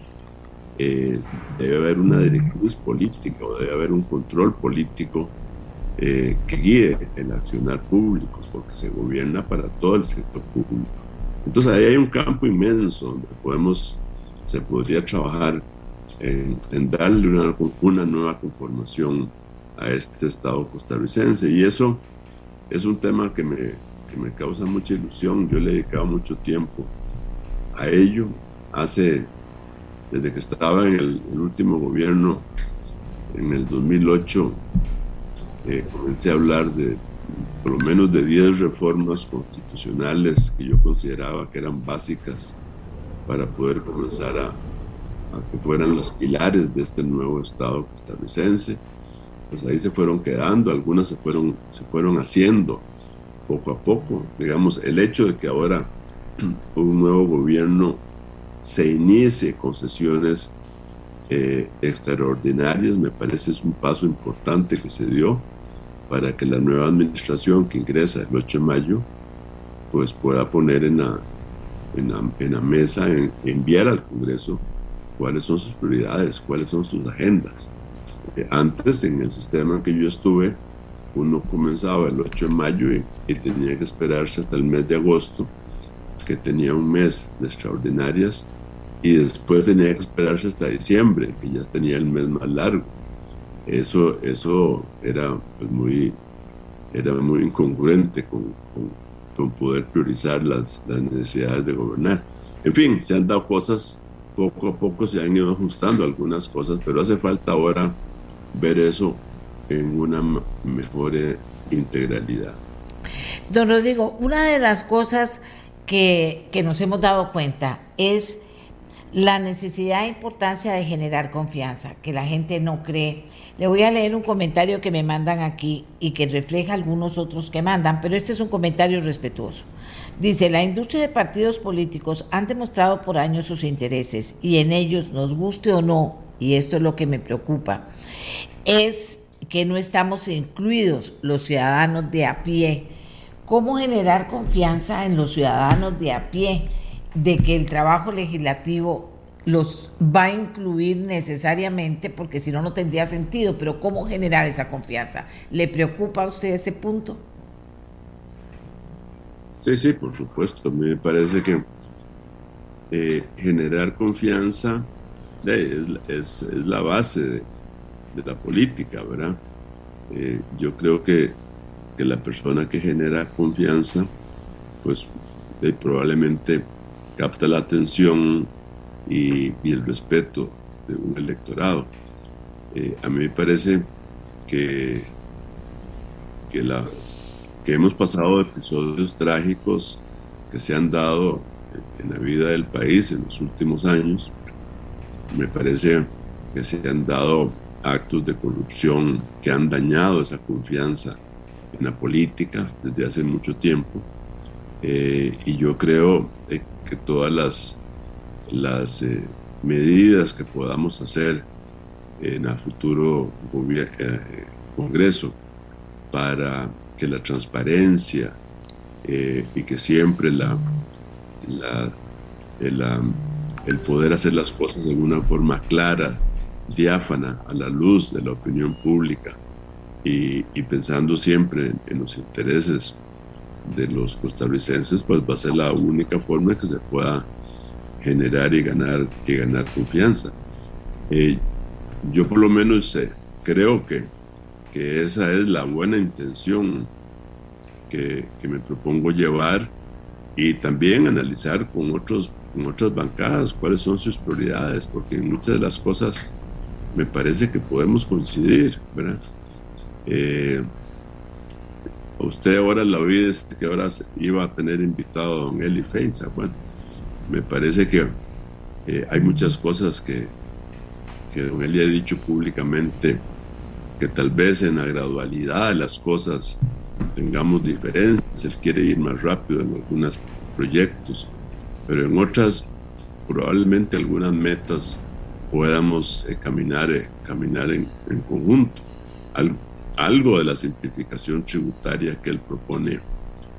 eh, debe haber una directriz política o debe haber un control político eh, que guíe el accionar público, porque se gobierna para todo el sector público. Entonces ahí hay un campo inmenso donde podemos se podría trabajar en, darle una, nueva conformación a este Estado costarricense. Y eso es un tema que me, que me causa mucha ilusión. Yo le he dedicado mucho tiempo a ello. Hace, desde que estaba en el, último gobierno, en el 2008, eh, comencé a hablar de por lo menos de 10 reformas constitucionales que yo consideraba que eran básicas para poder comenzar a, que fueran los pilares de este nuevo Estado costarricense. Pues ahí se fueron quedando, algunas se fueron, se fueron haciendo poco a poco. Digamos, el hecho de que ahora un nuevo gobierno se inicie con sesiones eh, extraordinarias, me parece es un paso importante que se dio para que la nueva administración que ingresa el 8 de mayo pues pueda poner en la, en la, en la mesa, enviar al Congreso cuáles son sus prioridades, cuáles son sus agendas. antes, en el sistema en que yo estuve, uno comenzaba el 8 de mayo y, y, tenía que esperarse hasta el mes de agosto, que tenía un mes de extraordinarias, y después tenía que esperarse hasta diciembre, que ya tenía el mes más largo. Eso, eso era pues, muy, era muy incongruente con, con con poder priorizar las, las necesidades de gobernar. En fin, se han dado cosas, poco a poco se han ido ajustando algunas cosas, pero hace falta ahora ver eso en una mejor eh, integralidad. Don Rodrigo, una de las cosas que, que nos hemos dado cuenta es la necesidad e importancia de generar confianza, que la gente no cree. Le voy a leer un comentario que me mandan aquí y que refleja algunos otros que mandan, pero este es un comentario respetuoso. Dice, la industria de partidos políticos han demostrado por años sus intereses y en ellos, nos guste o no, y esto es lo que me preocupa, es que no estamos incluidos los ciudadanos de a pie. ¿Cómo generar confianza en los ciudadanos de a pie? De que el trabajo legislativo los va a incluir necesariamente, porque si no, no tendría sentido, pero ¿cómo generar esa confianza? ¿Le preocupa a usted ese punto? Sí, sí, por supuesto. A mí me parece que eh, generar confianza es, la base de, la política, ¿verdad? Eh, yo creo que, que, la persona que genera confianza, pues probablemente capta la atención y, el respeto de un electorado. Eh, a mí me parece que, que, la, que hemos pasado episodios trágicos que se han dado en la vida del país en los últimos años. Me parece que se han dado actos de corrupción que han dañado esa confianza en la política desde hace mucho tiempo. Eh, y yo creo eh, que todas las, las eh, medidas que podamos hacer en el futuro eh, Congreso para que la transparencia eh, y que siempre la, la, el, poder hacer las cosas de una forma clara, diáfana, a la luz de la opinión pública y, pensando siempre en los intereses de los costarricenses, pues va a ser la única forma que se pueda generar y ganar, y ganar confianza. Eh, yo por lo menos eh, creo que, que, esa es la buena intención que, que, me propongo llevar y también analizar con, otros, con otras bancadas cuáles son sus prioridades, porque en muchas de las cosas me parece que podemos coincidir, ¿verdad? Eh, usted ahora la oí que ahora iba a tener invitado a don Eli Feinza. Bueno, me parece que eh, hay muchas cosas que, que don Eli ha dicho públicamente que tal vez en la gradualidad de las cosas tengamos diferencias. Él quiere ir más rápido en algunos proyectos, pero en otras probablemente algunas metas podamos eh, caminar, eh, caminar en, conjunto de la simplificación tributaria que él propone,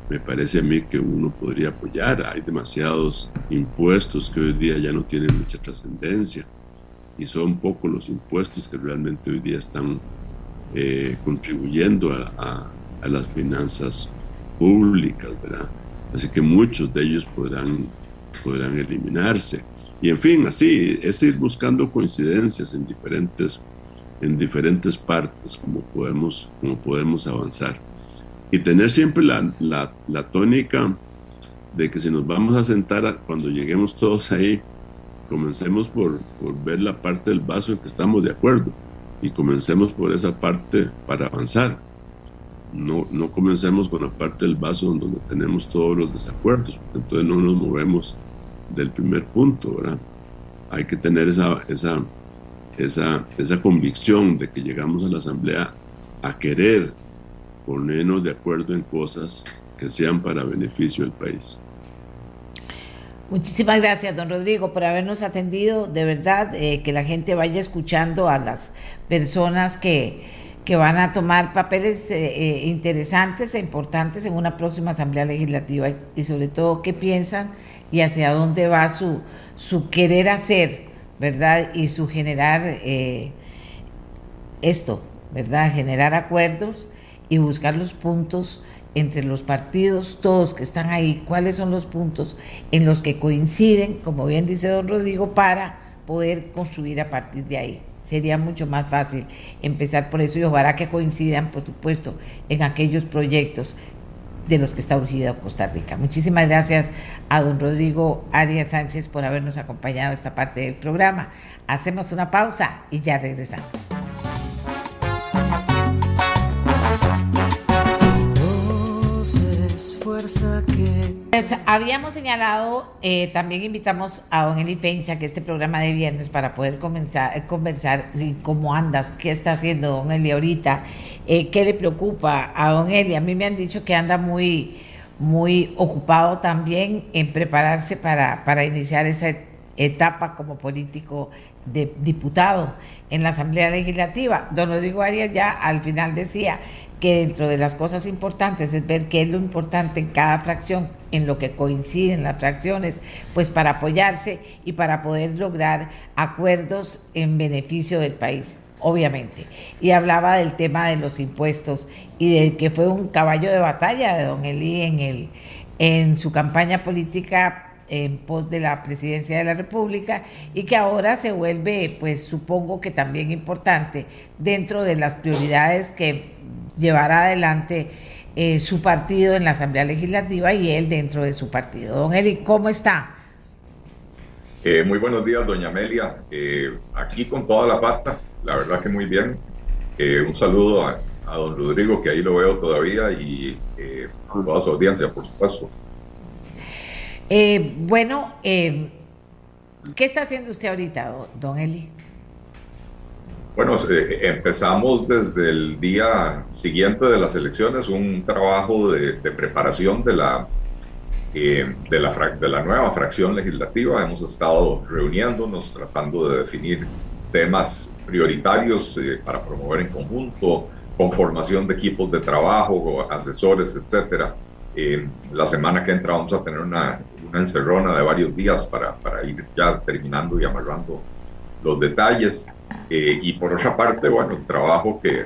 me parece a mí que uno podría apoyar. Hay demasiados impuestos que hoy día ya no tienen mucha trascendencia y son pocos los impuestos que realmente hoy día están eh, contribuyendo a, las finanzas públicas, ¿verdad? Así que muchos de ellos podrán, podrán eliminarse. Y en fin, así es ir buscando coincidencias en diferentes en diferentes partes, como podemos, como podemos avanzar. Y tener siempre la, la, la tónica de que si nos vamos a sentar cuando lleguemos todos ahí, comencemos por, por, ver la parte del vaso en que estamos de acuerdo y comencemos por esa parte para avanzar. No, no comencemos con la parte del vaso donde tenemos todos los desacuerdos, entonces no nos movemos del primer punto, ¿verdad? Hay que tener esa, esa, esa, esa convicción de que llegamos a la Asamblea a querer ponernos de acuerdo en cosas que sean para beneficio del país. Muchísimas gracias, don Rodrigo, por habernos atendido. De verdad, eh, que la gente vaya escuchando a las personas que, que van a tomar papeles eh, eh, interesantes e importantes en una próxima Asamblea Legislativa y sobre todo qué piensan y hacia dónde va su, su querer hacer ¿verdad? Y su generar eh, esto, ¿verdad? Generar acuerdos y buscar los puntos entre los partidos, todos que están ahí, cuáles son los puntos en los que coinciden, como bien dice don Rodrigo, para poder construir a partir de ahí. Sería mucho más fácil empezar por eso y ojalá que coincidan, por supuesto, en aquellos proyectos de los que está urgido Costa Rica. Muchísimas gracias a don Rodrigo Arias Sánchez por habernos acompañado a esta parte del programa. Hacemos una pausa y ya regresamos. Pues, habíamos señalado, eh, también invitamos a don Eli Fencha que este programa de viernes para poder comenzar, eh, conversar cómo andas, qué está haciendo don Eli ahorita, eh, qué le preocupa a don Eli. A mí me han dicho que anda muy, muy ocupado también en prepararse para, para iniciar esa etapa como político de diputado en la Asamblea Legislativa. Don Rodrigo Arias ya al final decía que dentro de las cosas importantes es ver qué es lo importante en cada fracción, en lo que coinciden las fracciones, pues para apoyarse y para poder lograr acuerdos en beneficio del país, obviamente. Y hablaba del tema de los impuestos y de que fue un caballo de batalla de don Eli en, el, en su campaña política en pos de la presidencia de la República y que ahora se vuelve, pues supongo que también importante dentro de las prioridades que llevará adelante eh, su partido en la Asamblea Legislativa y él dentro de su partido. Don Eli, ¿cómo está? Eh, muy buenos días, doña Amelia. Eh, aquí con toda la pata, la verdad que muy bien. un saludo a, a, don Rodrigo, que ahí lo veo todavía, y a toda su audiencia, por supuesto. bueno, ¿qué está haciendo usted ahorita, don Eli? Bueno, eh, empezamos desde el día siguiente de las elecciones un trabajo de, preparación de la, eh, de, la de la nueva fracción legislativa. Hemos estado reuniéndonos, tratando de definir temas prioritarios eh, para promover en conjunto, conformación de equipos de trabajo, asesores, etcétera. la semana que entra vamos a tener una, una encerrona de varios días para, para ir ya terminando y amarrando los detalles. Eh, y por otra parte, bueno, el trabajo que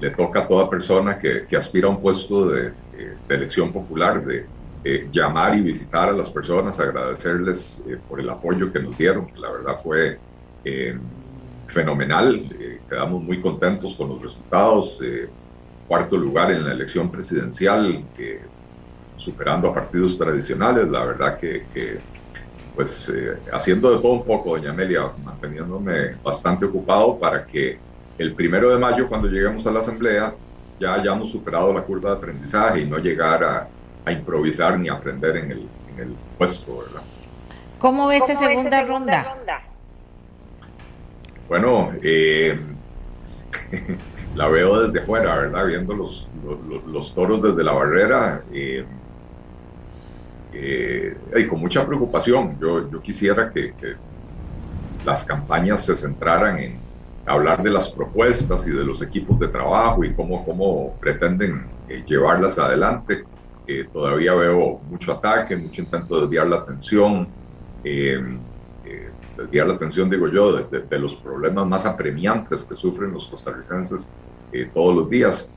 le toca a toda persona que, que aspira a un puesto de, eh, de elección popular, de eh, llamar y visitar a las personas, agradecerles por el apoyo que nos dieron, que la verdad fue fenomenal, quedamos muy contentos con los resultados, cuarto lugar en la elección presidencial, superando a partidos tradicionales, la verdad que, que pues eh, haciendo de todo un poco, doña Amelia, manteniéndome bastante ocupado para que el primero de mayo, cuando lleguemos a la asamblea, ya hayamos superado la curva de aprendizaje y no llegar a, improvisar ni aprender en el, en el puesto, ¿verdad? ¿Cómo ve esta segunda, ronda? Bueno, eh, la veo desde fuera, ¿verdad? Viendo los, los, toros desde la barrera. Eh, eh, y con mucha preocupación. Yo, yo quisiera que, las campañas se centraran en hablar de las propuestas y de los equipos de trabajo y cómo, cómo pretenden eh, llevarlas adelante. Todavía veo mucho ataque, mucho intento de desviar la atención, desviar la atención, digo yo, de, los problemas más apremiantes que sufren los costarricenses todos los días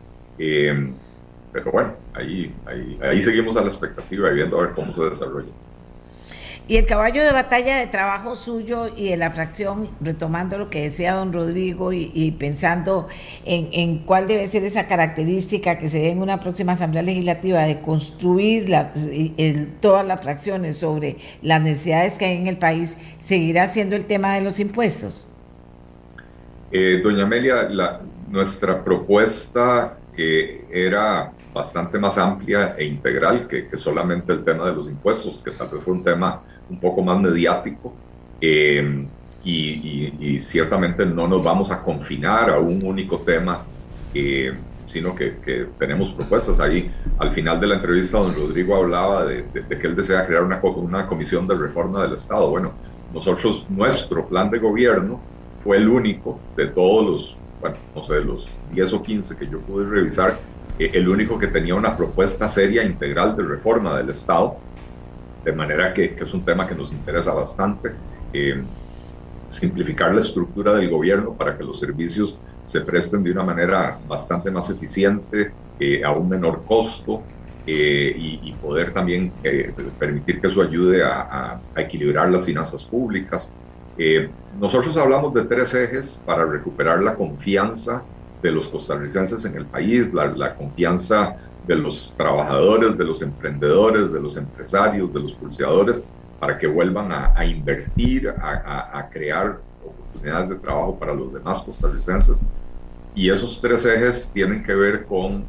pero bueno, ahí, ahí, ahí seguimos a la expectativa y viendo a ver cómo se desarrolla. Y el caballo de batalla de trabajo suyo y de la fracción, retomando lo que decía don Rodrigo y, pensando en, en, cuál debe ser esa característica que se dé en una próxima Asamblea Legislativa de construir todas las fracciones sobre las necesidades que hay en el país, ¿seguirá siendo el tema de los impuestos? Eh, doña Amelia, la, nuestra propuesta eh, era bastante más amplia e integral que, solamente el tema de los impuestos, que tal vez fue un tema un poco más mediático. Eh, y, ciertamente no nos vamos a confinar a un único tema, eh, sino que, tenemos propuestas. Ahí, al final de la entrevista, don Rodrigo hablaba de, que él desea crear una, una comisión de reforma del Estado. Bueno, nosotros, nuestro plan de gobierno fue el único de todos los, bueno, no sé, de los 10 o 15 que yo pude revisar, eh, el único que tenía una propuesta seria integral de reforma del Estado, de manera que, es un tema que nos interesa bastante. Eh, simplificar la estructura del gobierno para que los servicios se presten de una manera bastante más eficiente, eh, a un menor costo y, poder también permitir que eso ayude a, a, equilibrar las finanzas públicas. nosotros hablamos de tres ejes para recuperar la confianza de los costarricenses en el país, la, la confianza de los trabajadores, de los emprendedores, de los empresarios, de los pulseadores, para que vuelvan a, invertir, a, crear oportunidades de trabajo para los demás costarricenses. Y esos tres ejes tienen que ver con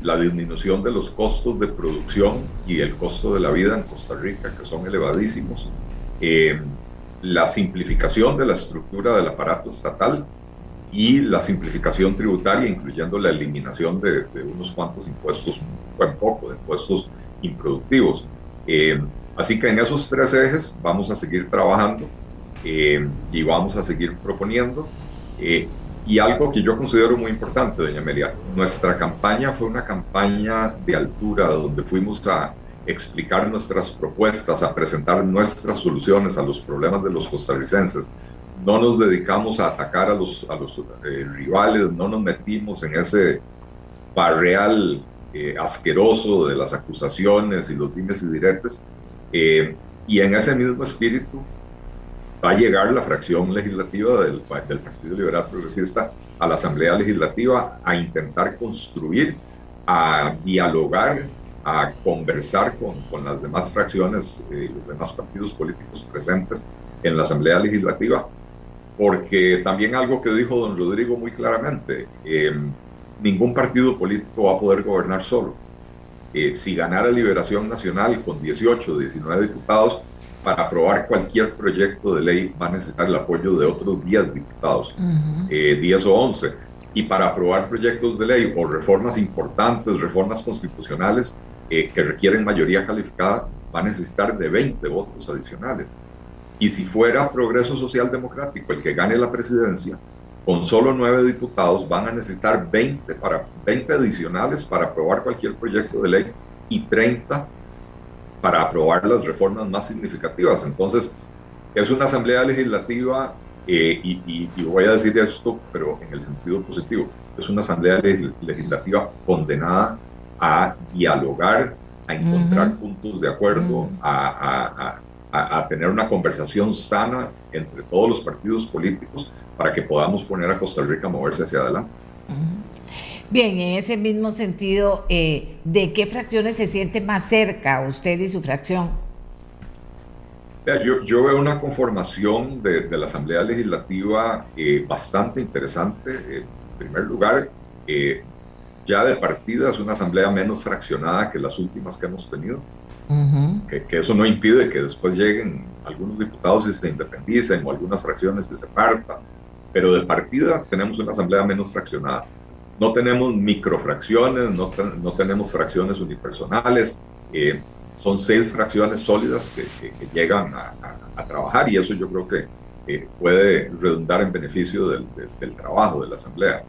la disminución de los costos de producción y el costo de la vida en Costa Rica, que son elevadísimos, eh, la simplificación de la estructura del aparato estatal y la simplificación tributaria, incluyendo la eliminación de, unos cuantos impuestos, buen poco de impuestos improductivos. Eh, así que en esos tres ejes vamos a seguir trabajando eh, y vamos a seguir proponiendo. Eh, y algo que yo considero muy importante, doña Amelia, nuestra campaña fue una campaña de altura donde fuimos a explicar nuestras propuestas, a presentar nuestras soluciones a los problemas de los costarricenses no nos dedicamos a atacar a los, a los eh, rivales, no nos metimos en ese barreal eh, asqueroso de las acusaciones y los dimes y diretes. Eh, y en ese mismo espíritu va a llegar la fracción legislativa del, del Partido Liberal Progresista a la Asamblea Legislativa a intentar construir, a dialogar, a conversar con, con las demás fracciones, y los demás partidos políticos presentes en la Asamblea Legislativa porque también algo que dijo don Rodrigo muy claramente, em, ningún partido político va a poder gobernar solo. Eh, si ganara Liberación Nacional con 18 o 19 diputados, para aprobar cualquier proyecto de ley va a necesitar el apoyo de otros 10 diputados, 10 eh, o 11. Y para aprobar proyectos de ley o reformas importantes, reformas constitucionales eh, que requieren mayoría calificada, va a necesitar de 20 votos adicionales. Y si fuera Progreso Social Democrático el que gane la presidencia, con solo nueve diputados van a necesitar 20, para, 20 adicionales para aprobar cualquier proyecto de ley y 30 para aprobar las reformas más significativas. Entonces, es una asamblea legislativa, eh, y, voy a decir esto, pero en el sentido positivo, es una asamblea legislativa condenada a dialogar, a encontrar puntos de acuerdo, a, a, tener una conversación sana entre todos los partidos políticos para que podamos poner a Costa Rica a moverse hacia adelante. Bien, en ese mismo sentido, eh, ¿de qué fracciones se siente más cerca usted y su fracción? Yo, yo veo una conformación de, de la Asamblea Legislativa eh, bastante interesante. en primer lugar, eh, ya de partida es una asamblea menos fraccionada que las últimas que hemos tenido que, eso no impide que después lleguen algunos diputados y se independicen o algunas fracciones y se partan, pero de partida tenemos una asamblea menos fraccionada. No tenemos microfracciones, no, no tenemos fracciones unipersonales, eh, son seis fracciones sólidas que, llegan a, trabajar y eso yo creo que eh, puede redundar en beneficio del, del, trabajo de la asamblea.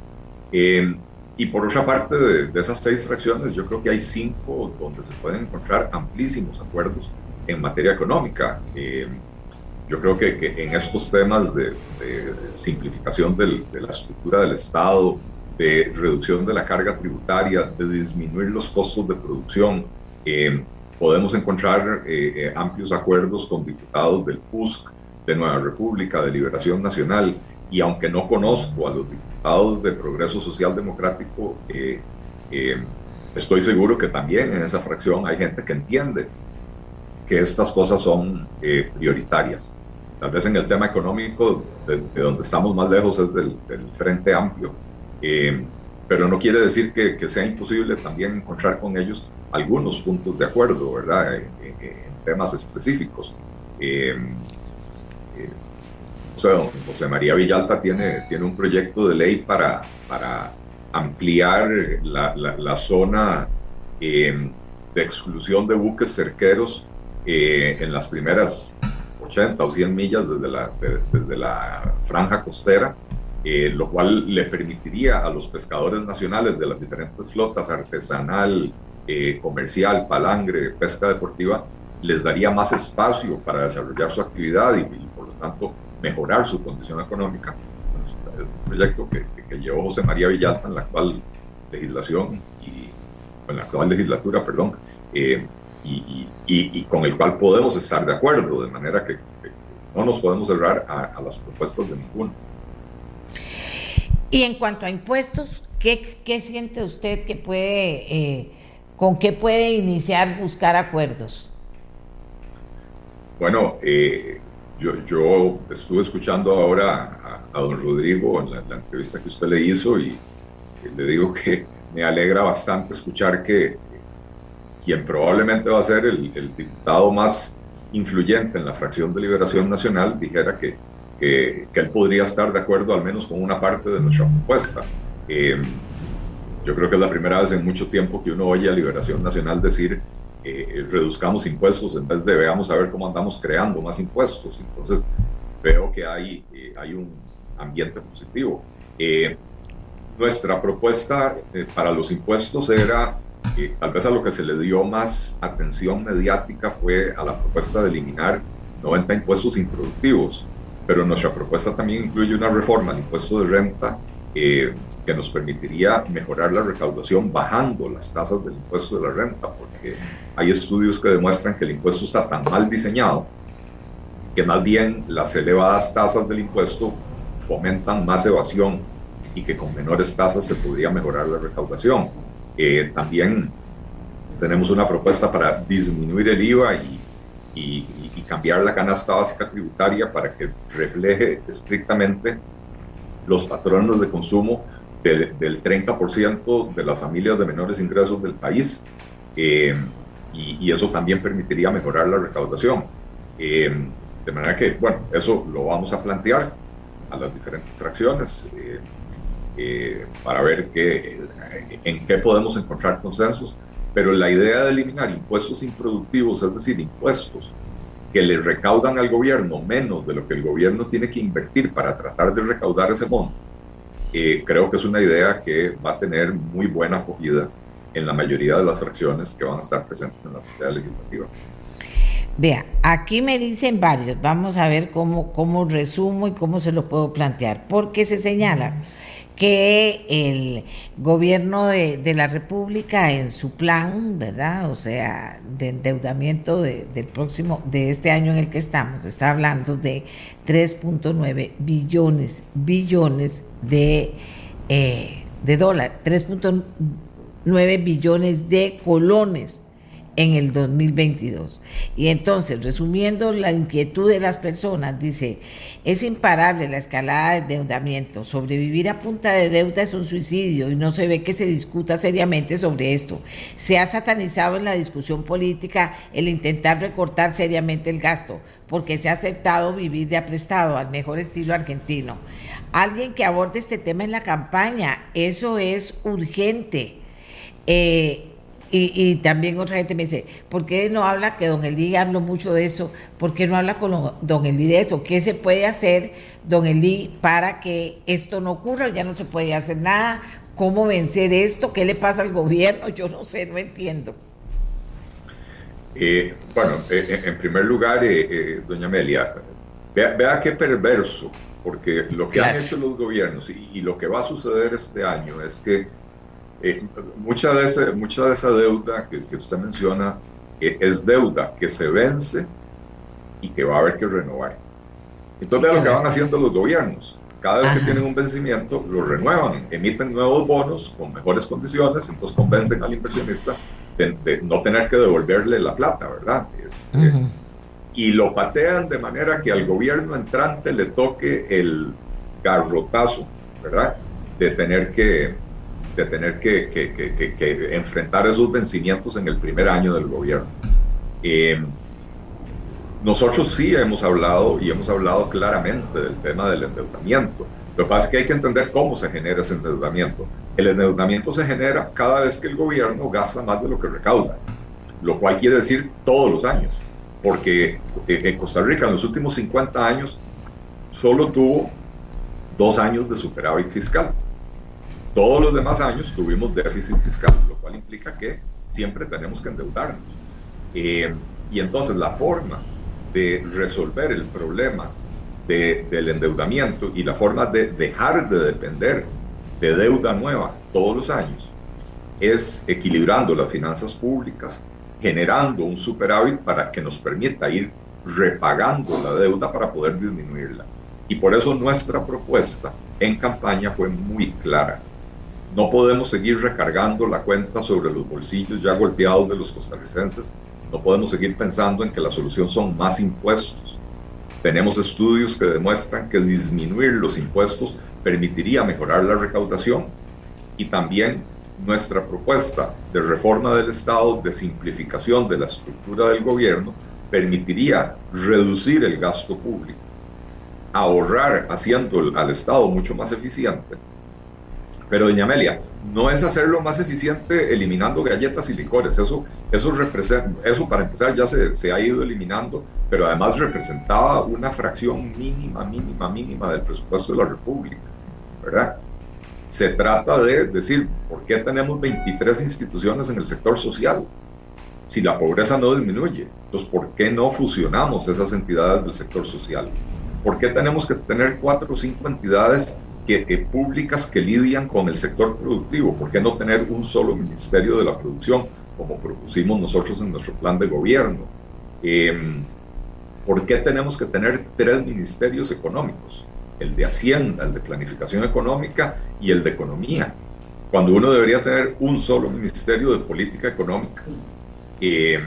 Eh, y por otra parte, de, esas seis fracciones, yo creo que hay cinco donde se pueden encontrar amplísimos acuerdos en materia económica. Eh, yo creo que, que, en estos temas de, simplificación del, de la estructura del Estado, de reducción de la carga tributaria, de disminuir los costos de producción, eh, podemos encontrar eh, amplios acuerdos con diputados del PUSC, de Nueva República, de Liberación Nacional, y aunque no conozco a los diputados de Progreso Social Democrático, eh, eh, estoy seguro que también en esa fracción hay gente que entiende que estas cosas son eh, prioritarias. Tal vez en el tema económico, de, donde estamos más lejos es del, Frente Amplio, pero no quiere decir que, sea imposible también encontrar con ellos algunos puntos de acuerdo, ¿verdad? En, temas específicos. José María Villalta tiene, tiene un proyecto de ley para, para ampliar la, la, zona em, de exclusión de buques cerqueros eh, en las primeras 80 o 100 millas desde la, desde la franja costera, eh, lo cual le permitiría a los pescadores nacionales de las diferentes flotas, artesanal, eh, comercial, palangre, pesca deportiva, les daría más espacio para desarrollar su actividad y por lo tanto mejorar su condición económica. Es un proyecto que, que, llevó José María Villalta en la actual legislación y en la actual legislatura, perdón, eh, y, y, y, con el cual podemos estar de acuerdo, de manera que, no nos podemos cerrar a, las propuestas de ninguno. Y en cuanto a impuestos, ¿qué, qué siente usted que puede, eh, con qué puede iniciar buscar acuerdos? Bueno, eh, yo, yo, estuve escuchando ahora a, don Rodrigo en la, entrevista que usted le hizo y, le digo que me alegra bastante escuchar que quien probablemente va a ser el, diputado más influyente en la fracción de Liberación Nacional dijera que, que, él podría estar de acuerdo al menos con una parte de nuestra propuesta. Eh, yo creo que es la primera vez en mucho tiempo que uno oye a Liberación Nacional decir eh, reduzcamos impuestos en vez de veamos a ver cómo andamos creando más impuestos. Entonces, veo que hay, eh, hay un ambiente positivo. Eh, nuestra propuesta para los impuestos era, tal vez a lo que se le dio más atención mediática fue a la propuesta de eliminar 90 impuestos improductivos, pero nuestra propuesta también incluye una reforma al impuesto de renta que nos permitiría mejorar la recaudación bajando las tasas del impuesto de la renta, porque hay estudios que demuestran que el impuesto está tan mal diseñado que más bien las elevadas tasas del impuesto fomentan más evasión y que con menores tasas se podría mejorar la recaudación. Eh, también tenemos una propuesta para disminuir el IVA y, y, y cambiar la canasta básica tributaria para que refleje estrictamente los patrones de consumo del, 30% de las familias de menores ingresos del país eh, y, eso también permitiría mejorar la recaudación. Eh, de manera que, bueno, eso lo vamos a plantear a las diferentes fracciones eh, para ver qué, en qué podemos encontrar consensos, pero la idea de eliminar impuestos improductivos, es decir, impuestos que le recaudan al gobierno menos de lo que el gobierno tiene que invertir para tratar de recaudar ese monto, creo que es una idea que va a tener muy buena acogida en la mayoría de las fracciones que van a estar presentes en la Asamblea Legislativa. Vea, aquí me dicen varios, vamos a ver cómo, cómo resumo y cómo se lo puedo plantear, porque se señala que el gobierno de, la República en su plan, ¿verdad? O sea, de endeudamiento del próximo, de este año en el que estamos, está hablando de 3.9 billones, billones de, eh, de dólares, 3.9 billones de colones en el 2022. Y entonces, resumiendo la inquietud de las personas, dice, es imparable la escalada de endeudamiento. Sobrevivir a punta de deuda es un suicidio y no se ve que se discuta seriamente sobre esto. Se ha satanizado en la discusión política el intentar recortar seriamente el gasto, porque se ha aceptado vivir de aprestado al mejor estilo argentino. Alguien que aborde este tema en la campaña, eso es urgente. Eh, y, también otra gente me dice, ¿por qué no habla, que don Elí habló mucho de eso, ¿por qué no habla con don Elí de eso? ¿Qué se puede hacer, don Elí, para que esto no ocurra? Ya no se puede hacer nada. ¿Cómo vencer esto? ¿Qué le pasa al gobierno? Yo no sé, no entiendo. Eh, bueno, eh, eh, en primer lugar, doña Amelia, vea, qué perverso, porque lo que han hecho los gobiernos y lo que va a suceder este año es que eh, mucha, de ese, mucha de esa deuda que, usted menciona eh, es deuda que se vence y que va a haber que renovar. Entonces, lo que van haciendo los gobiernos. Cada vez que tienen un vencimiento, lo renuevan, emiten nuevos bonos con mejores condiciones, entonces convencen al inversionista de, no tener que devolverle la plata, ¿verdad? Este, y lo patean de manera que al gobierno entrante le toque el garrotazo, ¿verdad? De tener que, de tener que, que, que, que, enfrentar esos vencimientos en el primer año del gobierno. Eh, nosotros sí hemos hablado y hemos hablado claramente del tema del endeudamiento. Lo que pasa es que hay que entender cómo se genera ese endeudamiento. El endeudamiento se genera cada vez que el gobierno gasta más de lo que recauda, lo cual quiere decir todos los años, porque eh, en Costa Rica en los últimos 50 años solo tuvo dos años de superávit fiscal. Todos los demás años tuvimos déficit fiscal, lo cual implica que siempre tenemos que endeudarnos. Eh, y entonces la forma de resolver el problema del endeudamiento y la forma de dejar de depender de deuda nueva todos los años es equilibrando las finanzas públicas, generando un superávit para que nos permita ir repagando la deuda para poder disminuirla. Y por eso nuestra propuesta en campaña fue muy clara. No podemos seguir recargando la cuenta sobre los bolsillos ya golpeados de los costarricenses. No podemos seguir pensando en que la solución son más impuestos. Tenemos estudios que demuestran que disminuir los impuestos permitiría mejorar la recaudación y también nuestra propuesta de reforma del Estado, de simplificación de la estructura del gobierno, permitiría reducir el gasto público, ahorrar haciendo al Estado mucho más eficiente. Pero, doña Amelia, no es hacerlo más eficiente eliminando galletas y licores. Eso, eso, representa, eso para empezar ya se, se ha ido eliminando, pero además representaba una fracción mínima, mínima, mínima del presupuesto de la República, ¿verdad? Se trata de decir, ¿por qué tenemos 23 instituciones en el sector social? Si la pobreza no disminuye, entonces ¿por qué no fusionamos esas entidades del sector social? ¿Por qué tenemos que tener cuatro o cinco entidades que, públicas que lidian con el sector productivo? ¿Por qué no tener un solo ministerio de la producción, como propusimos nosotros en nuestro plan de gobierno? Em, ¿Por qué tenemos que tener tres ministerios económicos? el de Hacienda, el de Planificación Económica y el de Economía, cuando uno debería tener un solo Ministerio de Política Económica. Eh,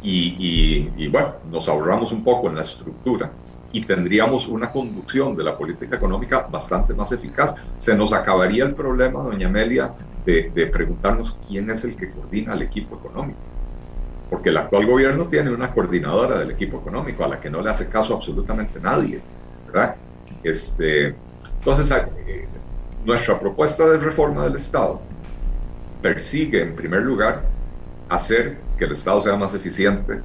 y, y, bueno, nos ahorramos un poco en la estructura y tendríamos una conducción de la política económica bastante más eficaz. Se nos acabaría el problema, doña Amelia, de, preguntarnos quién es el que coordina el equipo económico. Porque el actual gobierno tiene una coordinadora del equipo económico a la que no le hace caso absolutamente nadie, ¿verdad? Este, entonces, eh, nuestra propuesta de reforma del Estado persigue, en primer lugar, hacer que el Estado sea más eficiente,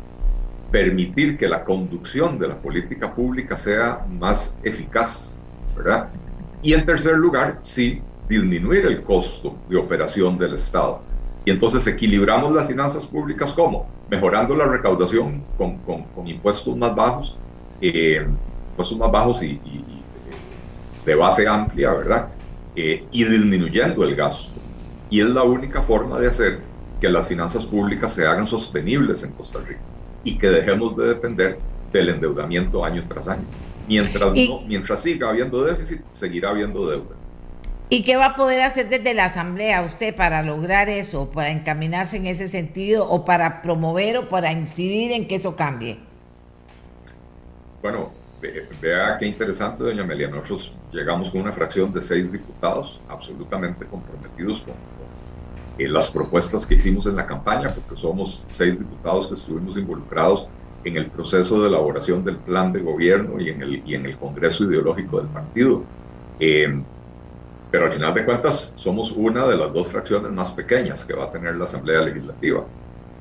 permitir que la conducción de la política pública sea más eficaz, ¿verdad? Y en tercer lugar, sí, disminuir el costo de operación del Estado. Y entonces equilibramos las finanzas públicas ¿cómo? Mejorando la recaudación con, con, impuestos más bajos, eh, impuestos más bajos y, de base amplia, ¿verdad? Eh, y disminuyendo el gasto. Y es la única forma de hacer que las finanzas públicas se hagan sostenibles en Costa Rica y que dejemos de depender del endeudamiento año tras año. Mientras, mientras siga habiendo déficit, seguirá habiendo deuda. ¿Y qué va a poder hacer desde la Asamblea usted para lograr eso, para encaminarse en ese sentido o para promover o para incidir en que eso cambie? Bueno, vea qué interesante, doña Amelia. Nosotros llegamos con una fracción de seis diputados absolutamente comprometidos con, eh, las propuestas que hicimos en la campaña, porque somos seis diputados que estuvimos involucrados en el proceso de elaboración del plan de gobierno y en el, y en el Congreso Ideológico del partido. Eh, pero al final de cuentas somos una de las dos fracciones más pequeñas que va a tener la Asamblea Legislativa.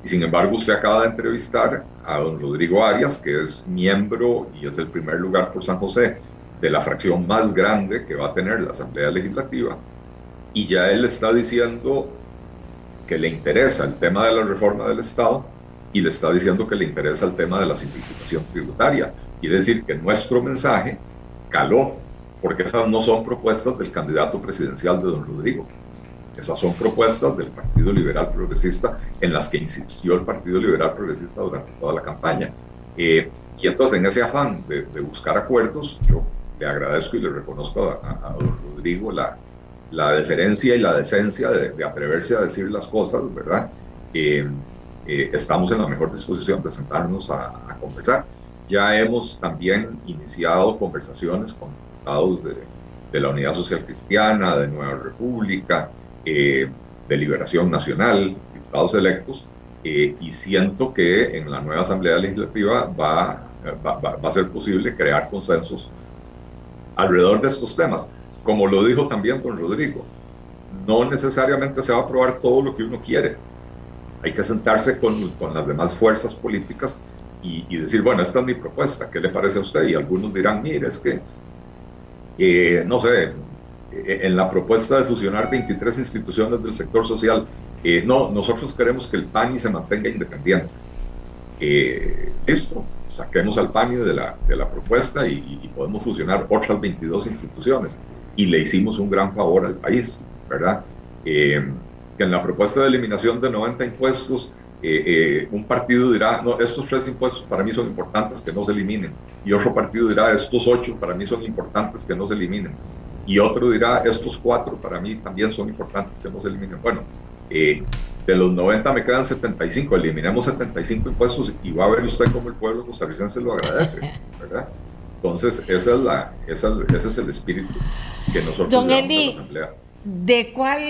Y sin embargo, usted acaba de entrevistar a don Rodrigo Arias, que es miembro y es el primer lugar por San José de la fracción más grande que va a tener la Asamblea Legislativa. Y ya él está diciendo que le interesa el tema de la reforma del Estado y le está diciendo que le interesa el tema de la simplificación tributaria. Quiere decir que nuestro mensaje caló, porque esas no son propuestas del candidato presidencial de don Rodrigo. Esas son propuestas del Partido Liberal Progresista en las que insistió el Partido Liberal Progresista durante toda la campaña. Eh, y entonces en ese afán de, buscar acuerdos, yo le agradezco y le reconozco a, don Rodrigo la, la, deferencia y la decencia de, atreverse a decir las cosas, ¿verdad? Eh, estamos en la mejor disposición de sentarnos a, conversar. Ya hemos también iniciado conversaciones con diputados de, la Unidad Social Cristiana, de Nueva República, eh, de Liberación Nacional, diputados electos, eh, y siento que en la nueva Asamblea Legislativa va, va, a ser posible crear consensos alrededor de estos temas. Como lo dijo también don Rodrigo, no necesariamente se va a aprobar todo lo que uno quiere. Hay que sentarse con, con las demás fuerzas políticas y, decir, bueno, esta es mi propuesta, ¿qué le parece a usted? Y algunos dirán, mire, es que, eh, no sé, eh, en la propuesta de fusionar 23 instituciones del sector social, eh, no, nosotros queremos que el PANI se mantenga independiente. Listo, saquemos al PANI de la, de la propuesta y, podemos fusionar otras 22 instituciones. Y le hicimos un gran favor al país, ¿verdad? que en la propuesta de eliminación de 90 impuestos, un partido dirá, no, estos tres impuestos para mí son importantes que no se eliminen. Y otro partido dirá, estos ocho para mí son importantes que no se eliminen y otro dirá, estos cuatro para mí también son importantes que nos eliminen. Bueno, eh, de los 90 me quedan 75, eliminemos 75 impuestos y va a ver usted cómo el pueblo costarricense lo agradece, ¿verdad? Entonces, esa es la, esa, ese es el espíritu que nosotros Don Eli, a la Asamblea. ¿De cuál,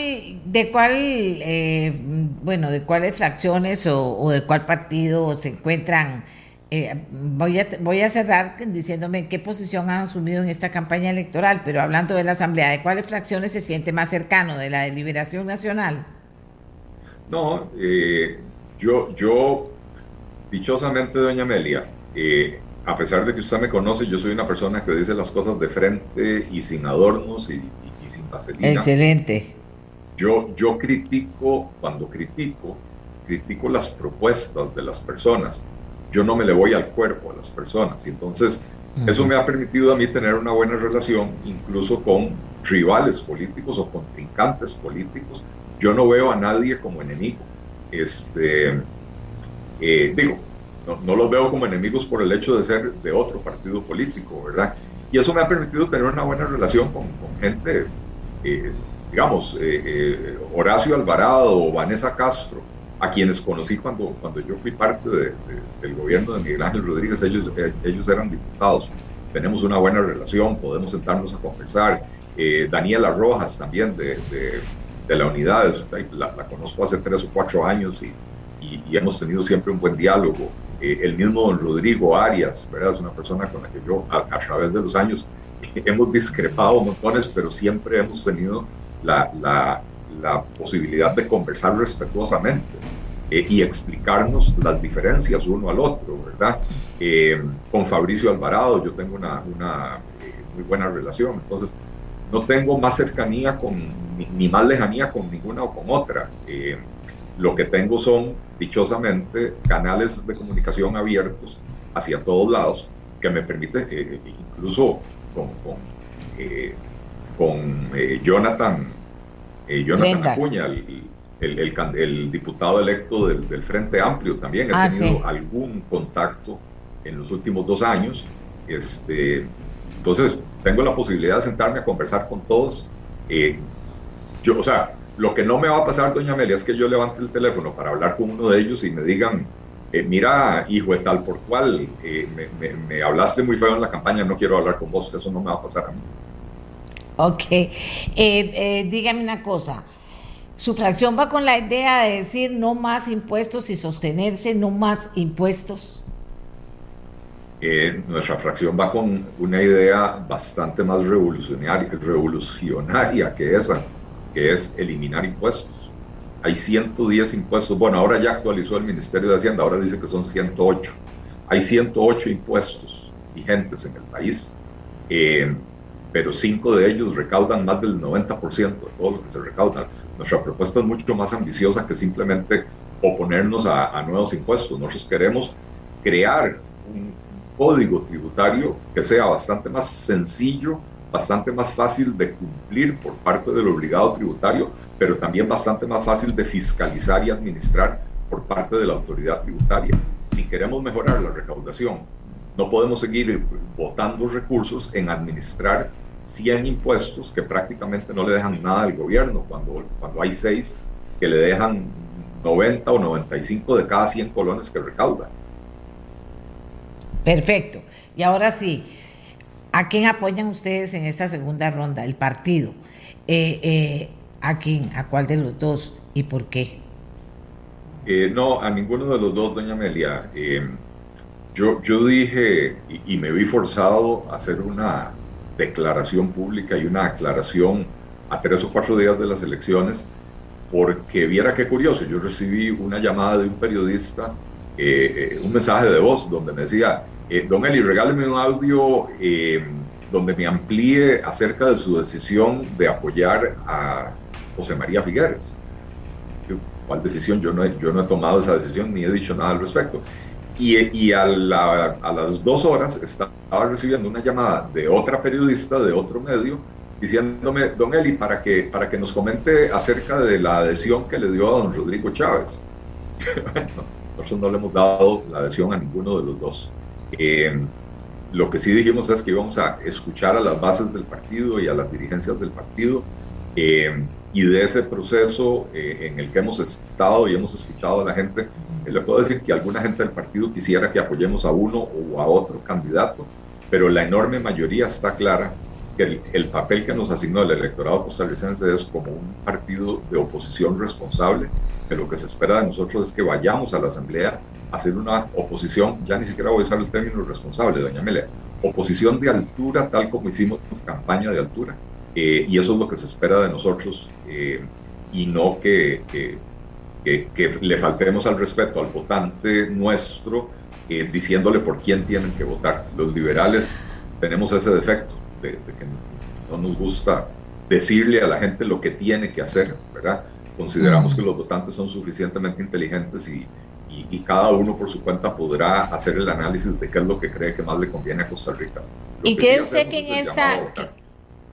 de cuál, eh, bueno, de cuáles fracciones o, o, de cuál partido se encuentran? Eh, voy, a, voy a cerrar diciéndome qué posición han asumido en esta campaña electoral, pero hablando de la Asamblea, ¿de cuáles fracciones se siente más cercano? ¿De la de Liberación Nacional? No, eh, yo, yo, dichosamente, doña Amelia, eh, a pesar de que usted me conoce, yo soy una persona que dice las cosas de frente y sin adornos y, y, y sin vaselina. Excelente. Yo, yo critico, cuando critico, critico las propuestas de las personas. Yo no me le voy al cuerpo a las personas. Y entonces, uh -huh. eso me ha permitido a mí tener una buena relación, incluso con rivales políticos o contrincantes políticos. Yo no veo a nadie como enemigo. Este, eh, digo, no, no, los veo como enemigos por el hecho de ser de otro partido político, ¿verdad? Y eso me ha permitido tener una buena relación con, gente, eh, digamos, eh, eh Horacio Alvarado o Vanessa Castro, a quienes conocí cuando, cuando yo fui parte de, de, del gobierno de Miguel Ángel Rodríguez, ellos, ellos eran diputados. Tenemos una buena relación, podemos sentarnos a conversar. Daniela Rojas también de, de la unidad, la, la, conozco hace tres o cuatro años y, y hemos tenido siempre un buen diálogo. Eh, el mismo don Rodrigo Arias, ¿verdad? Es una persona con la que yo a, través de los años hemos discrepado montones, pero siempre hemos tenido la, posibilidad de conversar respetuosamente eh, y explicarnos las diferencias uno al otro, ¿verdad? Eh, con Fabricio Alvarado yo tengo una, muy buena relación, entonces no tengo más cercanía con, ni, ni más lejanía con ninguna o con otra. Lo que tengo son, dichosamente, canales de comunicación abiertos hacia todos lados que me permite, incluso con, con, con Jonathan eh, Jonathan Acuña, el, el, el, el, diputado electo del, del, Frente Amplio, también he ah, tenido sí. algún contacto en los últimos dos años. Este, entonces, tengo la posibilidad de sentarme a conversar con todos. Eh, yo, o sea, lo que no me va a pasar, doña Amelia, es que yo levante el teléfono para hablar con uno de ellos y me digan, eh, mira, hijo de tal por cual, eh, me, me, me, hablaste muy feo en la campaña, no quiero hablar con vos, eso no me va a pasar a mí. Ok, eh, dígame una cosa, ¿su fracción va con la idea de decir no más impuestos y sostenerse no más impuestos? Eh, nuestra fracción va con una idea bastante más revolucionaria, revolucionaria que esa, que es eliminar impuestos. Hay 110 impuestos, bueno, ahora ya actualizó el Ministerio de Hacienda, ahora dice que son 108. Hay 108 impuestos vigentes en el país. Eh, pero cinco de ellos recaudan más del 90% de todo lo que se recauda. Nuestra propuesta es mucho más ambiciosa que simplemente oponernos a, a nuevos impuestos. Nosotros queremos crear un código tributario que sea bastante más sencillo, bastante más fácil de cumplir por parte del obligado tributario, pero también bastante más fácil de fiscalizar y administrar por parte de la autoridad tributaria. Si queremos mejorar la recaudación, no podemos seguir botando recursos en administrar 100 impuestos que prácticamente no le dejan nada al gobierno, cuando, cuando hay 6 que le dejan 90 o 95 de cada 100 colones que recauda. Perfecto. Y ahora sí, ¿a quién apoyan ustedes en esta segunda ronda? El partido. Eh, eh, ¿A quién? ¿A cuál de los dos? ¿Y por qué? Eh, no, a ninguno de los dos, doña Amelia. yo, yo dije y, y me vi forzado a hacer una declaración pública y una aclaración a tres o cuatro días de las elecciones, porque viera qué curioso, yo recibí una llamada de un periodista, un mensaje de voz donde me decía, eh, don Eli, regáleme un audio eh, donde me amplíe acerca de su decisión de apoyar a José María Figueres. ¿Cuál decisión? Yo no, he, yo no he tomado esa decisión ni he dicho nada al respecto. Y, y a, la, a, las dos horas estaba recibiendo una llamada de otra periodista de otro medio diciéndome, don Eli, para que, para que nos comente acerca de la adhesión que le dio a don Rodrigo Chávez. nosotros no le hemos dado la adhesión a ninguno de los dos. Eh, lo que sí dijimos es que íbamos a escuchar a las bases del partido y a las dirigencias del partido. Eh, y de ese proceso eh, en el que hemos estado y hemos escuchado a la gente, le puedo decir que alguna gente del partido quisiera que apoyemos a uno o a otro candidato, pero la enorme mayoría está clara que el, papel que nos asignó el electorado costarricense es como un partido de oposición responsable, que lo que se espera de nosotros es que vayamos a la Asamblea a hacer una oposición, ya ni siquiera voy a usar el término responsable, doña Amelia, oposición de altura tal como hicimos campaña de altura. Eh, y eso es lo que se espera de nosotros eh, y no que, que, que, le faltemos al respeto al votante nuestro eh, diciéndole por quién tienen que votar. Los liberales tenemos ese defecto de, que no nos gusta decirle a la gente lo que tiene que hacer, ¿verdad? Consideramos que los votantes son suficientemente inteligentes y, y, cada uno por su cuenta podrá hacer el análisis de qué es lo que cree que más le conviene a Costa Rica. ¿Y cree usted que en esta...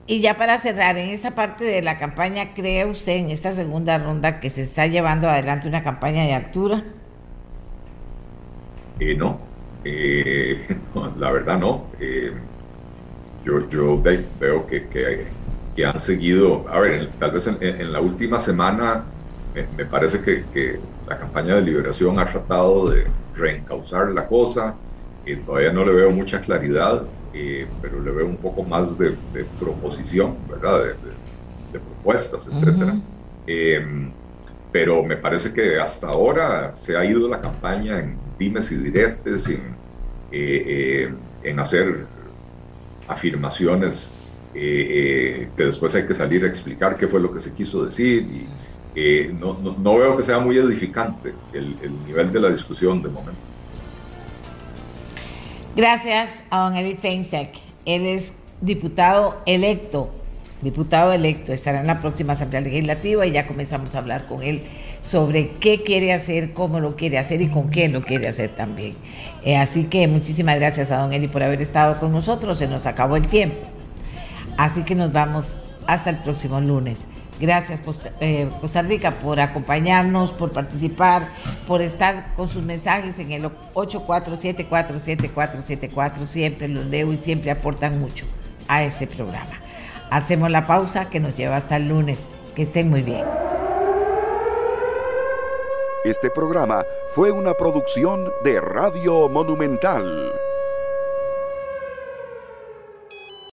Y ya para cerrar, en esta parte de la campaña, ¿cree usted en esta segunda ronda que se está llevando adelante una campaña de altura? Eh, no. Eh, la verdad no. Eh, yo, yo veo que, que, han seguido, a ver, tal vez en, la última semana me, parece que, que, la campaña de liberación ha tratado de reencauzar la cosa, y todavía no le veo mucha claridad, eh, pero le veo un poco más de, proposición, ¿verdad? De, propuestas, etcétera. Em, pero me parece que hasta ahora se ha ido la campaña en dimes y diretes, en, eh, eh, en hacer afirmaciones que después hay que salir a explicar qué fue lo que se quiso decir y no, no, veo que sea muy edificante el, el nivel de la discusión de momento. Gracias a don Eddie Feinsek. Él es diputado electo, diputado electo, estará en la próxima Asamblea Legislativa y ya comenzamos a hablar con él sobre qué quiere hacer, cómo lo quiere hacer y con quién lo quiere hacer también. Eh, así que muchísimas gracias a don Eli por haber estado con nosotros, se nos acabó el tiempo. Así que nos vamos hasta el próximo lunes. Gracias eh, Costa Rica por acompañarnos, por participar, por estar con sus mensajes en el 84747474. Siempre los leo y siempre aportan mucho a este programa. Hacemos la pausa que nos lleva hasta el lunes. Que estén muy bien. Este programa fue una producción de Radio Monumental.